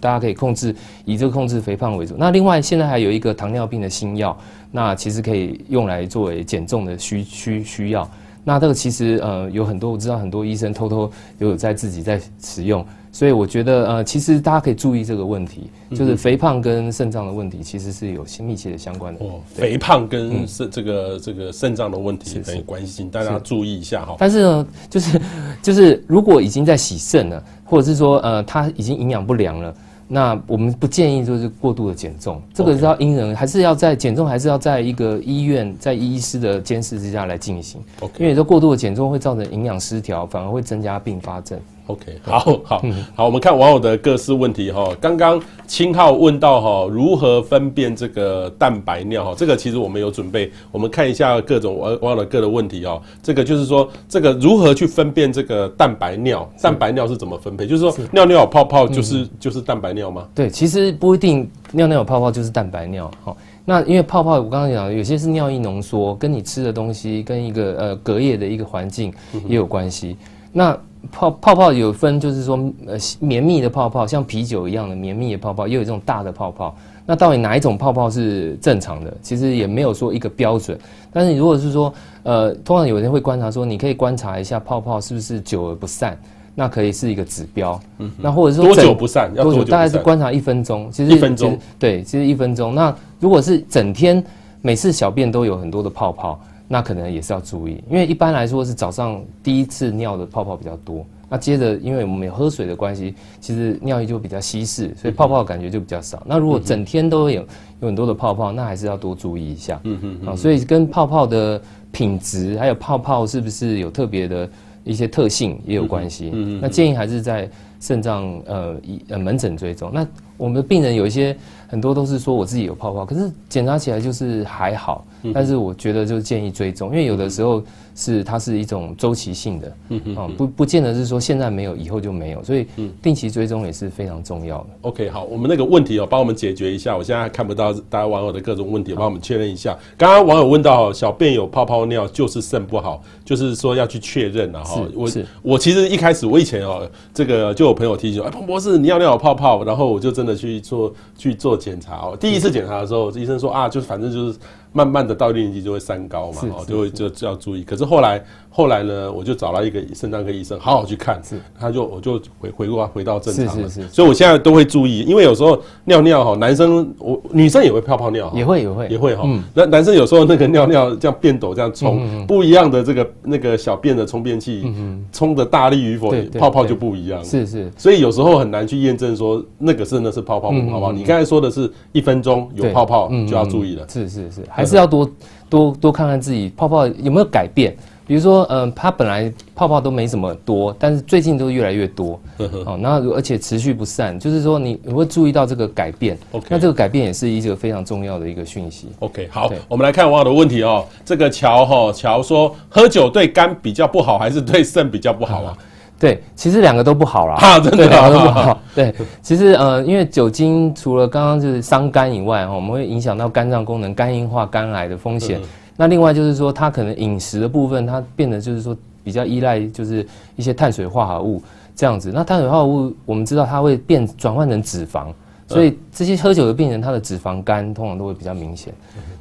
大家可以控制，以这个控制肥胖为主。那另外，现在还有一个糖尿病的新药，那其实可以用来作为减重的需需需要。那这个其实呃有很多，我知道很多医生偷偷有在自己在使用。所以我觉得呃，其实大家可以注意这个问题，就是肥胖跟肾脏的问题其实是有密切的相关的。哦，肥胖跟肾这个这个肾脏的问题很有关系，大家注意一下哈。但是呢，就是就是如果已经在洗肾了，或者是说呃他已经营养不良了。那我们不建议就是过度的减重，这个是要因人，还是要在减重，还是要在一个医院，在医师的监视之下来进行。因为这过度的减重会造成营养失调，反而会增加并发症。OK，好好好，我们看网友的各式问题哈。刚刚青浩问到哈，如何分辨这个蛋白尿哈？这个其实我们有准备，我们看一下各种网网友的各的问题哦。这个就是说，这个如何去分辨这个蛋白尿？蛋白尿是怎么分配？就是说，尿尿有泡泡就是就是蛋白尿吗？对，其实不一定，尿尿有泡泡就是蛋白尿。好，那因为泡泡我刚刚讲，有些是尿液浓缩，跟你吃的东西跟一个呃隔夜的一个环境也有关系。那泡泡泡有分，就是说，呃，绵密的泡泡，像啤酒一样的绵密的泡泡，也有这种大的泡泡。那到底哪一种泡泡是正常的？其实也没有说一个标准。但是如果是说，呃，通常有人会观察说，你可以观察一下泡泡是不是久而不散，那可以是一个指标。嗯，那或者是说多久不散？要多久？大概是观察一分钟。其实一分钟。对，其实一分钟。那如果是整天每次小便都有很多的泡泡。那可能也是要注意，因为一般来说是早上第一次尿的泡泡比较多，那接着，因为我们有喝水的关系，其实尿液就比较稀释，所以泡泡感觉就比较少。那如果整天都有有很多的泡泡，那还是要多注意一下。嗯嗯啊，所以跟泡泡的品质，还有泡泡是不是有特别的一些特性也有关系。嗯嗯。那建议还是在肾脏呃一呃门诊追踪。那我们的病人有一些很多都是说我自己有泡泡，可是检查起来就是还好。但是我觉得就是建议追踪，因为有的时候。是，它是一种周期性的，嗯嗯，不不见得是说现在没有，以后就没有，所以定期追踪也是非常重要的。OK，好，我们那个问题哦，帮我们解决一下。我现在还看不到大家网友的各种问题，帮我们确认一下。刚刚网友问到小便有泡泡尿就是肾不好，就是说要去确认了哈。我我其实一开始我以前哦，这个就我朋友提醒，哎，彭博士你尿尿有泡泡，然后我就真的去做去做检查。第一次检查的时候，医生说啊，就反正就是。慢慢的到一定年纪就会三高嘛，哦，就会就就要注意。可是后来后来呢，我就找了一个肾脏科医生，好好去看，是，他就我就回回过回到正常了，是是是。所以我现在都会注意，因为有时候尿尿哈，男生我女生也会泡泡尿，也会也会也会哈。那男生有时候那个尿尿这样变斗这样冲，不一样的这个那个小便的冲便器，冲的大力与否，泡泡就不一样。是是。所以有时候很难去验证说那个真的是泡泡不泡泡。你刚才说的是一分钟有泡泡就要注意了。是是是。还是要多多多看看自己泡泡有没有改变，比如说，嗯，它本来泡泡都没什么多，但是最近都越来越多，哦，那而且持续不散，就是说你你会注意到这个改变，OK，那这个改变也是一个非常重要的一个讯息。OK，好，我们来看网友的问题哦。这个乔哈乔说，喝酒对肝比较不好，还是对肾比较不好啊？对，其实两个都不好啦。啊，真的两个都不好。对，其实呃，因为酒精除了刚刚就是伤肝以外，哈，我们会影响到肝脏功能、肝硬化、肝癌的风险。那另外就是说，它可能饮食的部分，它变得就是说比较依赖就是一些碳水化合物这样子。那碳水化合物，我们知道它会变转换成脂肪，所以这些喝酒的病人，他的脂肪肝通常都会比较明显。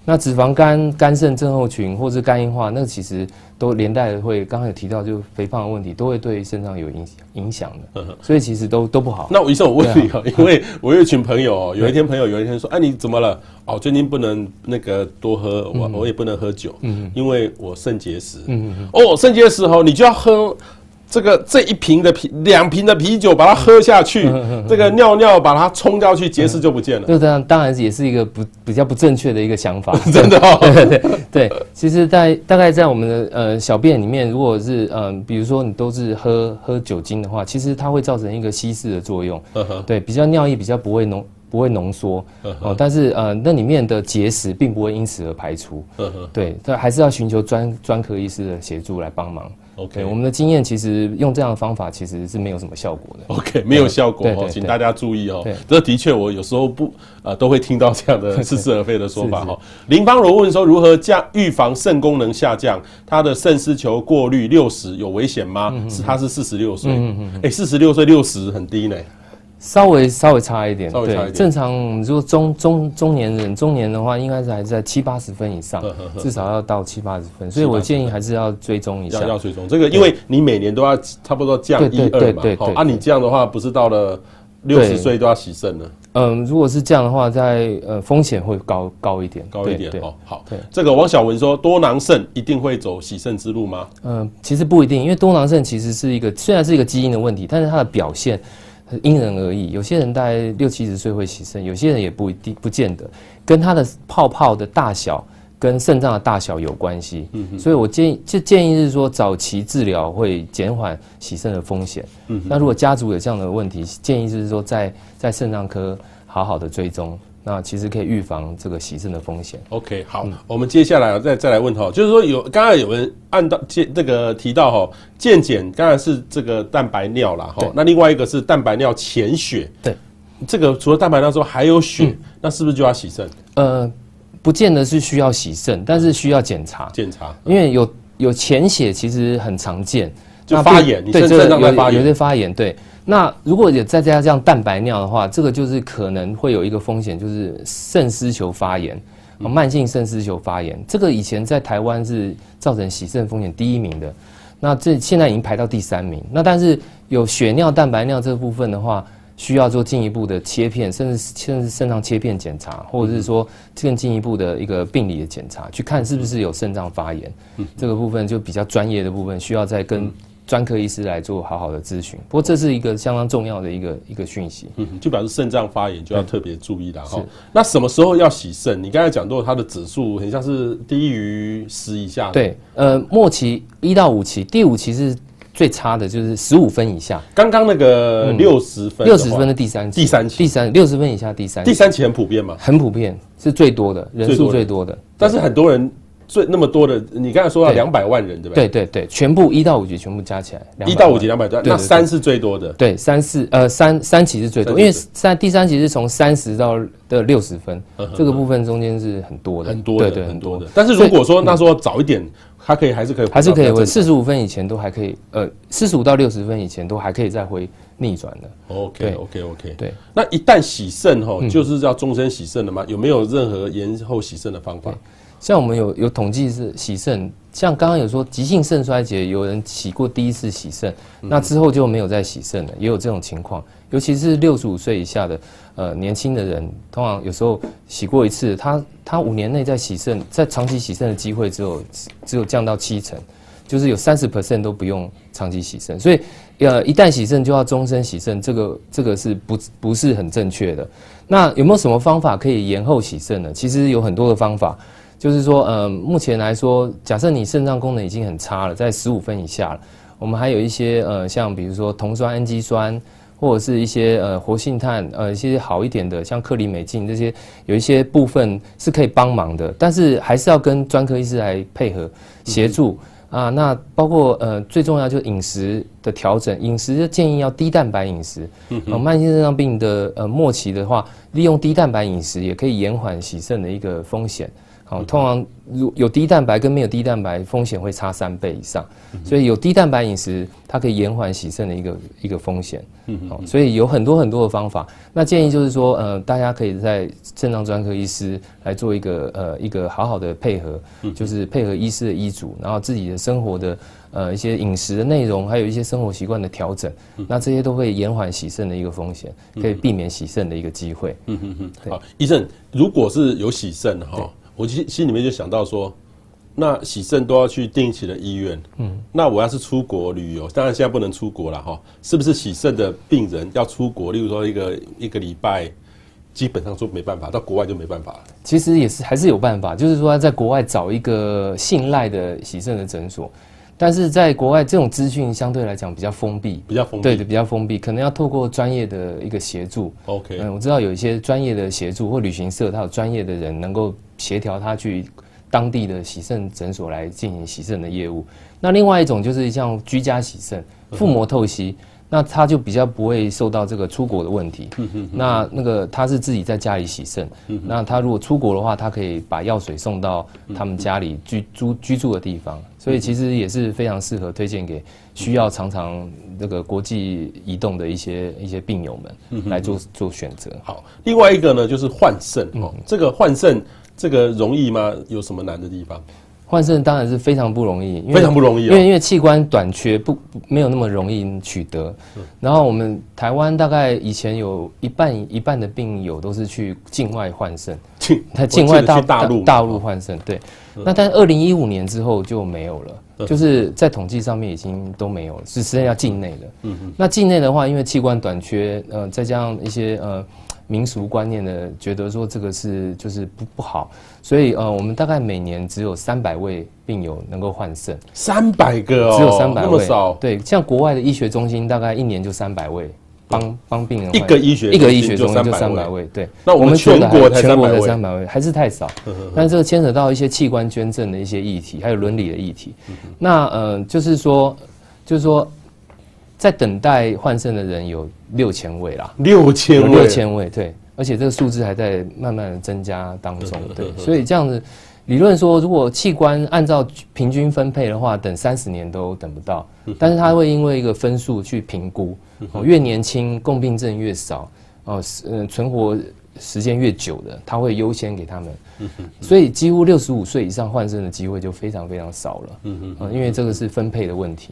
那脂肪肝、肝肾症候群或是肝硬化，那个其实都连带的会，刚刚有提到，就肥胖的问题，都会对肾脏有影响影响的。所以其实都都不好。那我医生，我问你啊，因为 我有一群朋友，有一天朋友有一天说，哎，你怎么了？哦，最近不能那个多喝，我我也不能喝酒，嗯，因为我肾结石。嗯嗯。哦，肾结石哦，你就要喝。这个这一瓶的啤两瓶的啤酒，把它喝下去，这个尿尿把它冲掉去，结石就不见了。就这样，当然也是一个不比较不正确的一个想法。真的哦，对对对。其实，在大概在我们的呃小便里面，如果是嗯、呃，比如说你都是喝喝酒精的话，其实它会造成一个稀释的作用。对，比较尿液比较不会浓不会浓缩哦，但是呃那里面的结石并不会因此而排出。对，但还是要寻求专专科医师的协助来帮忙。OK，我们的经验其实用这样的方法其实是没有什么效果的。OK，没有效果哦，请大家注意哦。这的确我有时候不呃都会听到这样的 似是而非的说法哈。林芳柔问说，如何降预防肾功能下降？他的肾丝球过滤六十有危险吗？是他是四十六岁，哎，四十六岁六十很低呢。稍微稍微差一点，对，正常我们说中中中年人，中年的话应该是还是在七八十分以上，至少要到七八十分，所以我建议还是要追踪一下。要追踪这个，因为你每年都要差不多降一二嘛，好，啊你这样的话，不是到了六十岁都要洗肾了？嗯，如果是这样的话，在呃风险会高高一点，高一点哦。好，对，这个王小文说多囊肾一定会走洗肾之路吗？嗯，其实不一定，因为多囊肾其实是一个虽然是一个基因的问题，但是它的表现。因人而异，有些人大概六七十岁会洗肾，有些人也不一定，不见得，跟他的泡泡的大小跟肾脏的大小有关系。嗯，所以我建议就建议是说，早期治疗会减缓洗肾的风险。嗯，那如果家族有这样的问题，建议就是说在在肾脏科好好的追踪。那其实可以预防这个洗肾的风险。OK，好，嗯、我们接下来再再来问哈，就是说有刚才有人按到健这个提到哈，健检当然是这个蛋白尿啦哈，那另外一个是蛋白尿潜血。对，这个除了蛋白尿之外还有血，嗯、那是不是就要洗肾？呃，不见得是需要洗肾，但是需要检查。检查，因为有有潜血其实很常见，就发炎，对，你肾脏在发炎，有些发炎，对。那如果也再加上这样蛋白尿的话，这个就是可能会有一个风险，就是肾丝球发炎，慢性肾丝球发炎。这个以前在台湾是造成洗肾风险第一名的，那这现在已经排到第三名。那但是有血尿蛋白尿这个部分的话，需要做进一步的切片，甚至甚至肾脏切片检查，或者是说更进一步的一个病理的检查，去看是不是有肾脏发炎。这个部分就比较专业的部分，需要再跟。专科医师来做好好的咨询。不过这是一个相当重要的一个一个讯息，嗯，就表示肾脏发炎就要特别注意了哈。那什么时候要洗肾？你刚才讲到它的指数很像是低于十以下，对，呃，末期一到五期，第五期是。最差的就是十五分以下。刚刚那个六十分，六十分的第三期，第三期，第三六十分以下第三期，第三期很普遍嘛？很普遍，是最多的人数最多的。但是很多人最那么多的，你刚才说到两百万人对不对？对对对，全部一到五级全部加起来，一到五级两百多，那三是最多的。对，三四呃三三期是最多，因为三第三期是从三十到的六十分，这个部分中间是很多的，很多的，对对很多的。但是如果说那时候早一点。它可以还是可以还是可以回四十五分以前都还可以，呃，四十五到六十分以前都还可以再回逆转的。OK OK OK 对。那一旦洗肾吼，就是要终身洗肾的吗？有没有任何延后洗肾的方法？像我们有有统计是洗肾，像刚刚有说急性肾衰竭，有人洗过第一次洗肾，那之后就没有再洗肾了，也有这种情况。尤其是六十五岁以下的。呃，年轻的人通常有时候洗过一次，他他五年内再洗肾，在长期洗肾的机会只有只有降到七成，就是有三十 percent 都不用长期洗肾，所以呃，一旦洗肾就要终身洗肾，这个这个是不不是很正确的。那有没有什么方法可以延后洗肾呢？其实有很多的方法，就是说呃，目前来说，假设你肾脏功能已经很差了，在十五分以下了，我们还有一些呃，像比如说酮酸氨基酸。或者是一些呃活性炭，呃一些好一点的，像克里美净这些，有一些部分是可以帮忙的，但是还是要跟专科医师来配合协助、嗯、啊。那包括呃最重要就是饮食的调整，饮食的建议要低蛋白饮食。嗯，慢性肾脏病的呃末期的话，利用低蛋白饮食也可以延缓洗肾的一个风险。好，通常如有低蛋白跟没有低蛋白风险会差三倍以上，所以有低蛋白饮食，它可以延缓洗肾的一个一个风险。好，所以有很多很多的方法。那建议就是说，呃，大家可以在肾脏专科医师来做一个呃一个好好的配合，就是配合医师的医嘱，然后自己的生活的呃一些饮食的内容，还有一些生活习惯的调整，那这些都会延缓洗肾的一个风险，可以避免洗肾的一个机会。嗯嗯嗯。好，医生，如果是有洗肾哈。我心心里面就想到说，那喜肾都要去定期的医院，嗯，那我要是出国旅游，当然现在不能出国了哈，是不是喜肾的病人要出国，例如说一个一个礼拜，基本上说没办法，到国外就没办法了。其实也是还是有办法，就是说在国外找一个信赖的洗肾的诊所。但是在国外，这种资讯相对来讲比较封闭，比较封闭，对的，比较封闭，可能要透过专业的一个协助。OK，嗯，我知道有一些专业的协助或旅行社，他有专业的人能够协调他去当地的洗肾诊所来进行洗肾的业务。那另外一种就是像居家洗肾、腹膜透析。嗯那他就比较不会受到这个出国的问题。那那个他是自己在家里洗肾。那他如果出国的话，他可以把药水送到他们家里居住居住的地方。所以其实也是非常适合推荐给需要常常这个国际移动的一些一些病友们来做做选择。好，另外一个呢就是换肾哦，这个换肾这个容易吗？有什么难的地方？换肾当然是非常不容易，非常不容易，因为因为器官短缺不没有那么容易取得。然后我们台湾大概以前有一半一半的病友都是去境外换肾，他境外大大陆大陆换肾。对，那但二零一五年之后就没有了，就是在统计上面已经都没有了，只剩下境内的。嗯嗯。那境内的话，因为器官短缺，呃，再加上一些呃。民俗观念的觉得说这个是就是不不好，所以呃我们大概每年只有三百位病友能够换肾，三百个哦，只有三百位，那么少。对，像国外的医学中心大概一年就三百位，帮帮病人一个医学一个医学中心就三百位，对。那我们全国才全国才三百位，还是太少。但是这个牵扯到一些器官捐赠的一些议题，还有伦理的议题。那呃就是说就是说。在等待换肾的人有六千位啦，六千位，六千位，对，而且这个数字还在慢慢的增加当中，对，所以这样子，理论说，如果器官按照平均分配的话，等三十年都等不到，但是它会因为一个分数去评估，哦，越年轻共病症越少，哦，嗯，存活时间越久的，他会优先给他们。所以几乎六十五岁以上换肾的机会就非常非常少了。嗯嗯，因为这个是分配的问题。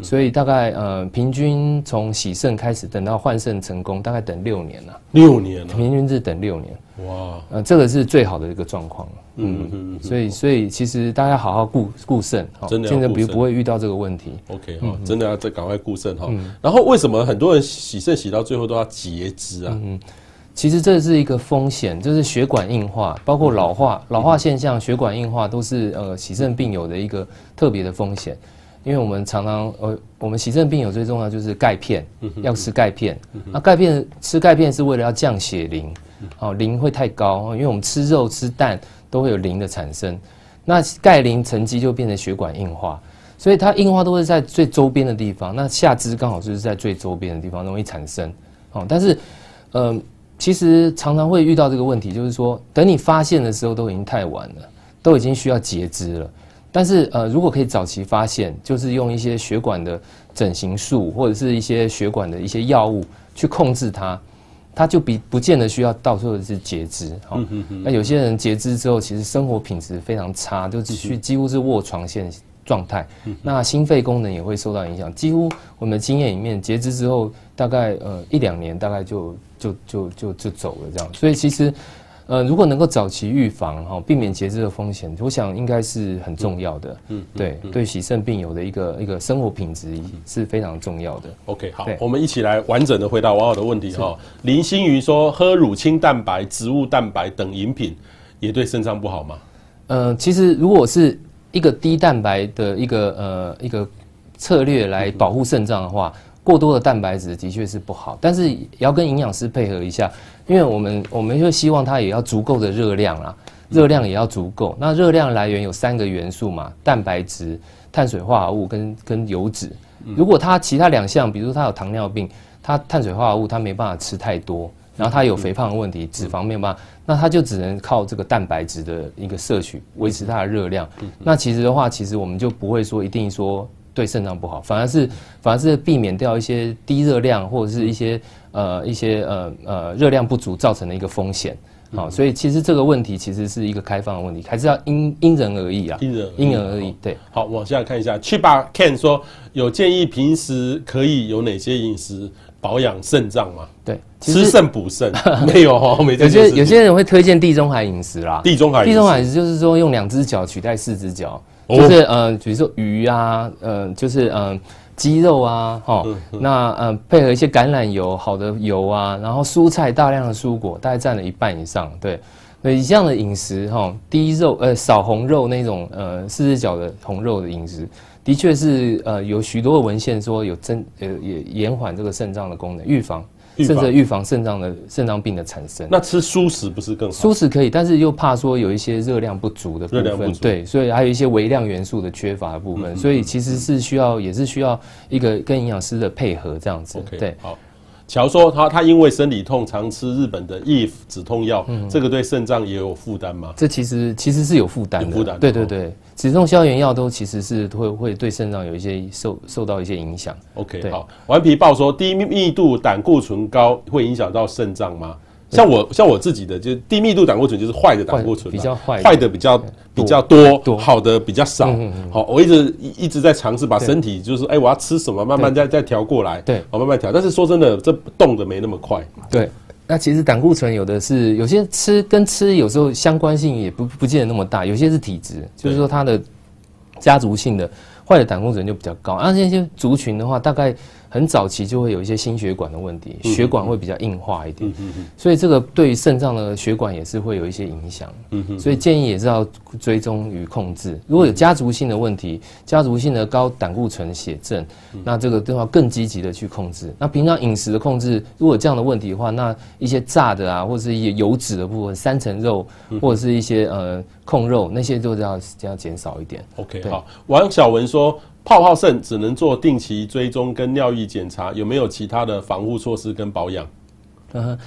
所以大概呃，平均从洗肾开始等到换肾成功，大概等六年了。六年了，平均是等六年。哇，呃，这个是最好的一个状况。嗯嗯，所以所以其实大家好好顾顾肾，真的，现在不不会遇到这个问题。OK 哈，真的要再赶快顾肾哈。然后为什么很多人洗肾洗到最后都要截肢啊？嗯。其实这是一个风险，就是血管硬化，包括老化、老化现象、血管硬化都是呃洗肾病友的一个特别的风险。因为我们常常呃，我们洗肾病友最重要就是钙片，要吃钙片。那钙片吃钙片是为了要降血磷，哦，磷会太高，因为我们吃肉吃蛋都会有磷的产生，那钙磷沉积就变成血管硬化，所以它硬化都是在最周边的地方，那下肢刚好就是在最周边的地方容易产生，哦，但是呃。其实常常会遇到这个问题，就是说，等你发现的时候都已经太晚了，都已经需要截肢了。但是，呃，如果可以早期发现，就是用一些血管的整形术或者是一些血管的一些药物去控制它，它就比不见得需要到时候是截肢。好，那有些人截肢之后，其实生活品质非常差，就继续几乎是卧床现状态。那心肺功能也会受到影响。几乎我们的经验里面，截肢之后大概呃一两年，大概就。就就就就走了这样，所以其实，呃，如果能够早期预防哈，避免截肢的风险，我想应该是很重要的。嗯，对对，洗肾病友的一个一个生活品质是非常重要的。OK，好，我们一起来完整的回答网友的问题哈。林心瑜说，喝乳清蛋白、植物蛋白等饮品也对肾脏不好吗？呃，其实如果是一个低蛋白的一个呃一个策略来保护肾脏的话。过多的蛋白质的确是不好，但是也要跟营养师配合一下，因为我们我们就希望它也要足够的热量啊，热量也要足够。那热量来源有三个元素嘛，蛋白质、碳水化合物跟跟油脂。如果它其他两项，比如说它有糖尿病，它碳水化合物它没办法吃太多，然后它有肥胖的问题，脂肪没有办法，那它就只能靠这个蛋白质的一个摄取维持它的热量。那其实的话，其实我们就不会说一定说。对肾脏不好，反而是反而是避免掉一些低热量或者是一些呃一些呃呃热量不足造成的一个风险。好，所以其实这个问题其实是一个开放的问题，还是要因因人而异啊，因人因人而异。对，好，往下看一下，去吧 Ken 说有建议平时可以有哪些饮食保养肾脏吗？对，吃肾补肾没有哈，没有些有些人会推荐地中海饮食啦，地中海地中海饮食就是说用两只脚取代四只脚。就是呃，比如说鱼啊，呃，就是嗯，鸡肉啊，哈，那呃，配合一些橄榄油，好的油啊，然后蔬菜大量的蔬果，大概占了一半以上，对，所以这样的饮食哈，低肉呃少红肉那种呃四只脚的红肉的饮食，的确是呃有许多的文献说有增呃也延缓这个肾脏的功能，预防。甚至预防肾脏的肾脏病的产生。那吃蔬食不是更好？蔬食可以，但是又怕说有一些热量不足的部分，对，所以还有一些微量元素的缺乏的部分，所以其实是需要，也是需要一个跟营养师的配合这样子。对，好。乔说他他因为生理痛常吃日本的 If 止痛药，嗯，这个对肾脏也有负担吗？这其实其实是有负担的，负担。对对对，止痛消炎药都其实是会会对肾脏有一些受受到一些影响。OK，好。顽皮豹说低密度胆固醇高会影响到肾脏吗？像我像我自己的，就是低密度胆固醇就是坏的胆固醇，比较坏，坏的比较比较多，好的比较少。好，我一直一直在尝试把身体，就是哎，我要吃什么，慢慢再再调过来。对，我慢慢调。但是说真的，这动的没那么快。对，那其实胆固醇有的是有些吃跟吃有时候相关性也不不见得那么大，有些是体质，就是说它的家族性的坏的胆固醇就比较高。而这些族群的话，大概。很早期就会有一些心血管的问题，血管会比较硬化一点，所以这个对于肾脏的血管也是会有一些影响。所以建议也是要追踪与控制。如果有家族性的问题，家族性的高胆固醇血症，那这个都要更积极的去控制。那平常饮食的控制，如果有这样的问题的话，那一些炸的啊，或者是一些油脂的部分，三层肉或者是一些呃控肉，那些都要要减少一点。OK，好。王小文说。泡泡肾只能做定期追踪跟尿液检查，有没有其他的防护措施跟保养？呃，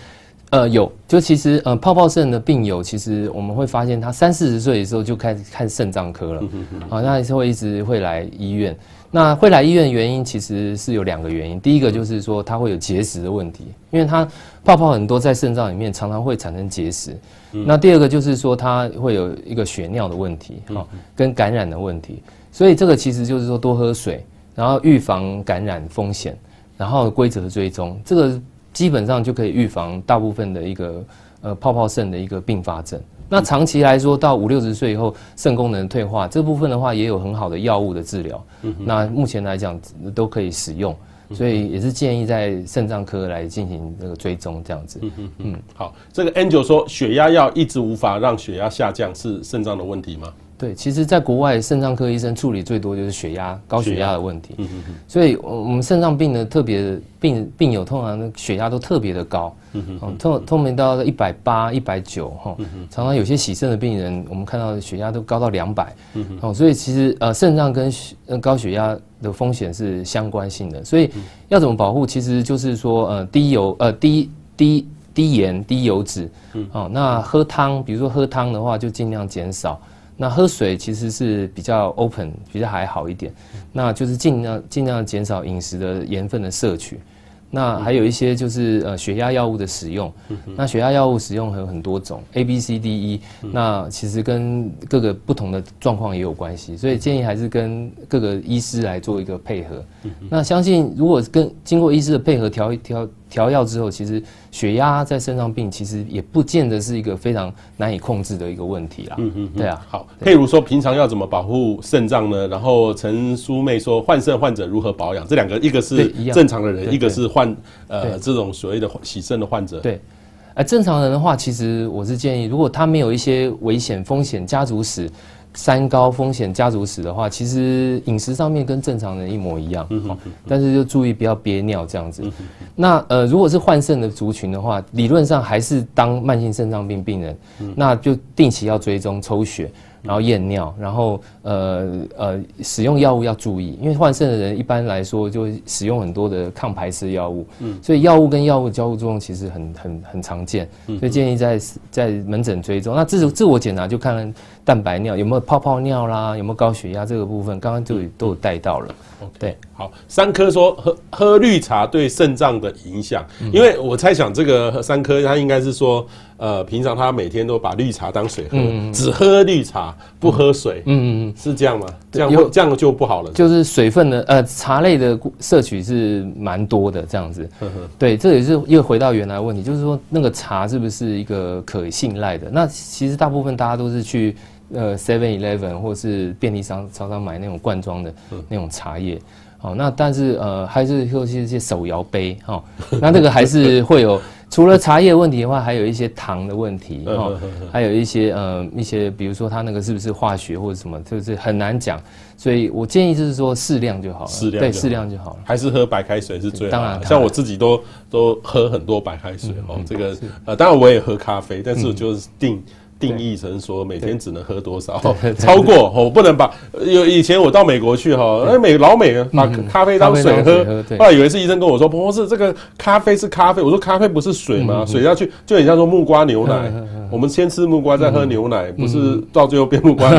呃，有，就其实呃，泡泡肾的病友，其实我们会发现他三四十岁的时候就开始看肾脏科了，啊、嗯呃，那还是会一直会来医院。那会来医院的原因其实是有两个原因，第一个就是说它会有结石的问题，因为它泡泡很多在肾脏里面，常常会产生结石。那第二个就是说它会有一个血尿的问题，哈、哦，跟感染的问题。所以这个其实就是说多喝水，然后预防感染风险，然后规则追踪这个。基本上就可以预防大部分的一个呃泡泡肾的一个并发症。那长期来说，到五六十岁以后，肾功能退化这部分的话，也有很好的药物的治疗。那目前来讲都可以使用，所以也是建议在肾脏科来进行那个追踪这样子。嗯，好，这个 Angel 说血压药一直无法让血压下降，是肾脏的问题吗？对，其实，在国外，肾脏科医生处理最多就是血压、高血压的问题。嗯嗯嗯。所以，我们肾脏病的特别病病友，通常血压都特别的高。嗯嗯。通通常到一百八、一百九哈。常常有些洗肾的病人，我们看到血压都高到两百。嗯嗯。所以其实呃，肾脏跟高血压的风险是相关性的。所以要怎么保护？其实就是说呃，低油呃低低低盐、低油脂。嗯。哦，那喝汤，比如说喝汤的话，就尽量减少。那喝水其实是比较 open，比较还好一点，那就是尽量尽量减少饮食的盐分的摄取。那还有一些就是呃血压药物的使用，那血压药物使用还有很多种，A B C D E，那其实跟各个不同的状况也有关系，所以建议还是跟各个医师来做一个配合。那相信如果跟经过医师的配合调调调药之后，其实血压在肾脏病其实也不见得是一个非常难以控制的一个问题啦。嗯嗯，对啊。好，譬如说平常要怎么保护肾脏呢？然后陈淑妹说换肾患者如何保养？这两个一个是正常的人，一个是患呃这种所谓的洗肾的患者。对，呃正常人的话，其实我是建议，如果他没有一些危险风险家族史。三高风险家族史的话，其实饮食上面跟正常人一模一样，但是就注意不要憋尿这样子。那呃，如果是患肾的族群的话，理论上还是当慢性肾脏病病人，那就定期要追踪抽血。然后验尿，然后呃呃使用药物要注意，因为换肾的人一般来说就会使用很多的抗排斥药物，嗯，所以药物跟药物交互作用其实很很很常见，所以建议在在门诊追踪。那自自我检查就看蛋白尿有没有泡泡尿啦，有没有高血压这个部分，刚刚就都有带到了。对，好，三科说喝喝绿茶对肾脏的影响，因为我猜想这个三科他应该是说。呃，平常他每天都把绿茶当水喝，嗯、只喝绿茶不喝水，嗯嗯嗯，是这样吗？这样会这样就不好了。就是水分的呃茶类的摄取是蛮多的这样子，呵呵对，这也是又回到原来的问题，就是说那个茶是不是一个可信赖的？那其实大部分大家都是去呃 Seven Eleven 或是便利商常常买那种罐装的那种茶叶。好，那但是呃，还是有一些手摇杯哈，那这个还是会有，除了茶叶问题的话，还有一些糖的问题哦，还有一些呃一些，比如说它那个是不是化学或者什么，就是很难讲，所以我建议就是说适量就好了，适量对适量就好了，还是喝白开水是最好的。当然，像我自己都都喝很多白开水哦，这个呃，当然我也喝咖啡，但是我就是定。定义成说每天只能喝多少，超过我不能把。有以前我到美国去哈，哎美老美把咖啡当水喝，后来有一次医生跟我说，不是这个咖啡是咖啡，我说咖啡不是水吗？水下去就很像说木瓜牛奶，我们先吃木瓜再喝牛奶，不是到最后变木瓜。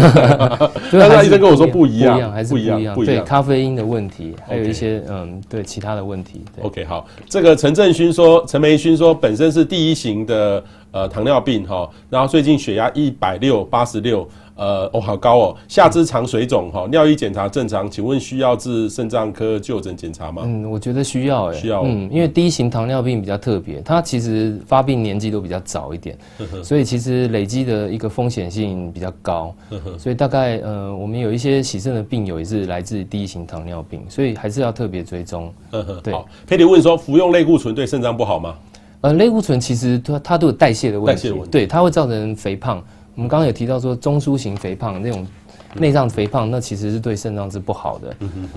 但是医生跟我说不一样，还是不一样，不一样。对咖啡因的问题，还有一些嗯对其他的问题。OK 好，这个陈振勋说，陈梅勋说本身是第一型的。呃，糖尿病哈，然后最近血压一百六八十六，呃，哦，好高哦，下肢肠水肿哈，尿液检查正常，请问需要至肾脏科就诊检查吗？嗯，我觉得需要，需要，嗯，因为第一型糖尿病比较特别，它其实发病年纪都比较早一点，所以其实累积的一个风险性比较高，所以大概呃，我们有一些洗肾的病友也是来自第一型糖尿病，所以还是要特别追踪。对，好，佩里问说，服用类固醇对肾脏不好吗？呃，类固醇其实它它都有代谢的问题，对，它会造成肥胖。我们刚刚有提到说中枢型肥胖那种。内脏肥胖，那其实是对肾脏是不好的，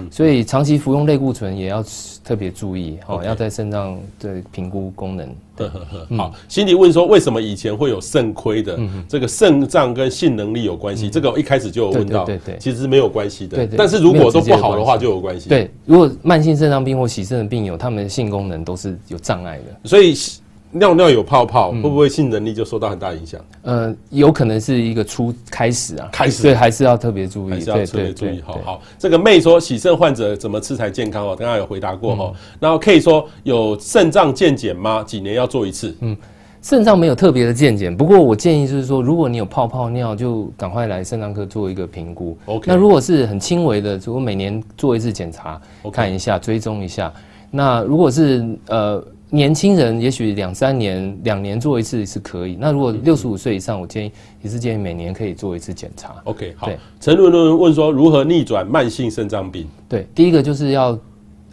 所以长期服用类固醇也要特别注意哦，要在肾脏对评估功能。好，辛迪问说，为什么以前会有肾亏的？这个肾脏跟性能力有关系？这个我一开始就有问到，对对，其实是没有关系的。但是如果都不好的话，就有关系。对，如果慢性肾脏病或洗肾的病友，他们的性功能都是有障碍的。所以尿尿有泡泡，会不会性能力就受到很大影响？呃，有可能是一个初开始啊，开始对，还是要特别注意，还是要特别注意。好好，这个妹说洗肾患者怎么吃才健康哦？刚刚有回答过哈。然后 K 说有肾脏健检吗？几年要做一次？嗯，肾脏没有特别的健检，不过我建议就是说，如果你有泡泡尿，就赶快来肾脏科做一个评估。OK，那如果是很轻微的，如果每年做一次检查，Okay. 看一下追踪一下。那如果是呃。年轻人也许两三年、两年做一次是可以。那如果六十五岁以上，我建议也是建议每年可以做一次检查。OK，好。陈伦伦问说，如何逆转慢性肾脏病？对，第一个就是要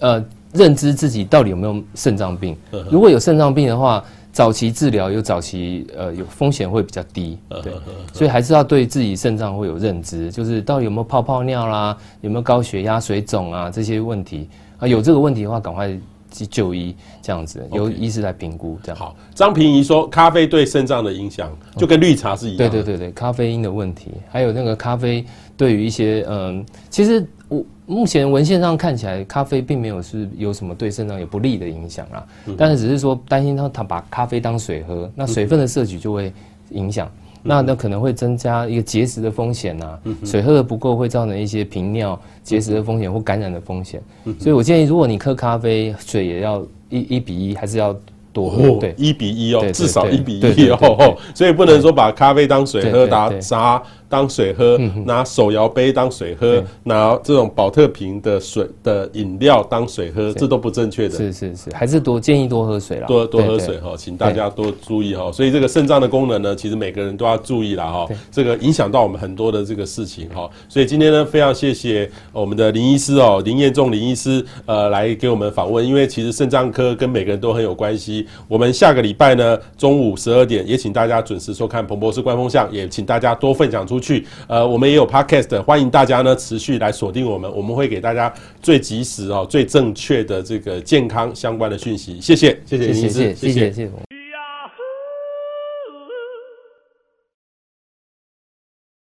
呃认知自己到底有没有肾脏病。如果有肾脏病的话，早期治疗有早期呃有风险会比较低。对，所以还是要对自己肾脏会有认知，就是到底有没有泡泡尿啦，有没有高血压、水肿啊这些问题啊，有这个问题的话，赶快。去就医这样子，由医师来评估这样。好，张平仪说，咖啡对肾脏的影响就跟绿茶是一样。对对对对，咖啡因的问题，还有那个咖啡对于一些嗯，其实我目前文献上看起来，咖啡并没有是有什么对肾脏有不利的影响啦。但是只是说担心他他把咖啡当水喝，那水分的摄取就会影响。那那可能会增加一个结石的风险呐，水喝的不够会造成一些频尿、结石的风险或感染的风险。所以我建议，如果你喝咖啡，水也要一一比一，还是要。哦，对，一比一哦，至少一比一哦，所以不能说把咖啡当水喝，拿茶当水喝，拿手摇杯当水喝，拿这种宝特瓶的水的饮料当水喝，这都不正确的。是是是，还是多建议多喝水啦，多多喝水哈，请大家多注意哈。所以这个肾脏的功能呢，其实每个人都要注意啦哈，这个影响到我们很多的这个事情哈。所以今天呢，非常谢谢我们的林医师哦，林彦仲林医师呃来给我们访问，因为其实肾脏科跟每个人都很有关系。我们下个礼拜呢，中午十二点也请大家准时收看彭博士观风向，也请大家多分享出去。呃，我们也有 podcast，欢迎大家呢持续来锁定我们，我们会给大家最及时哦、最正确的这个健康相关的讯息。谢谢，谢谢林医师，谢谢，谢谢。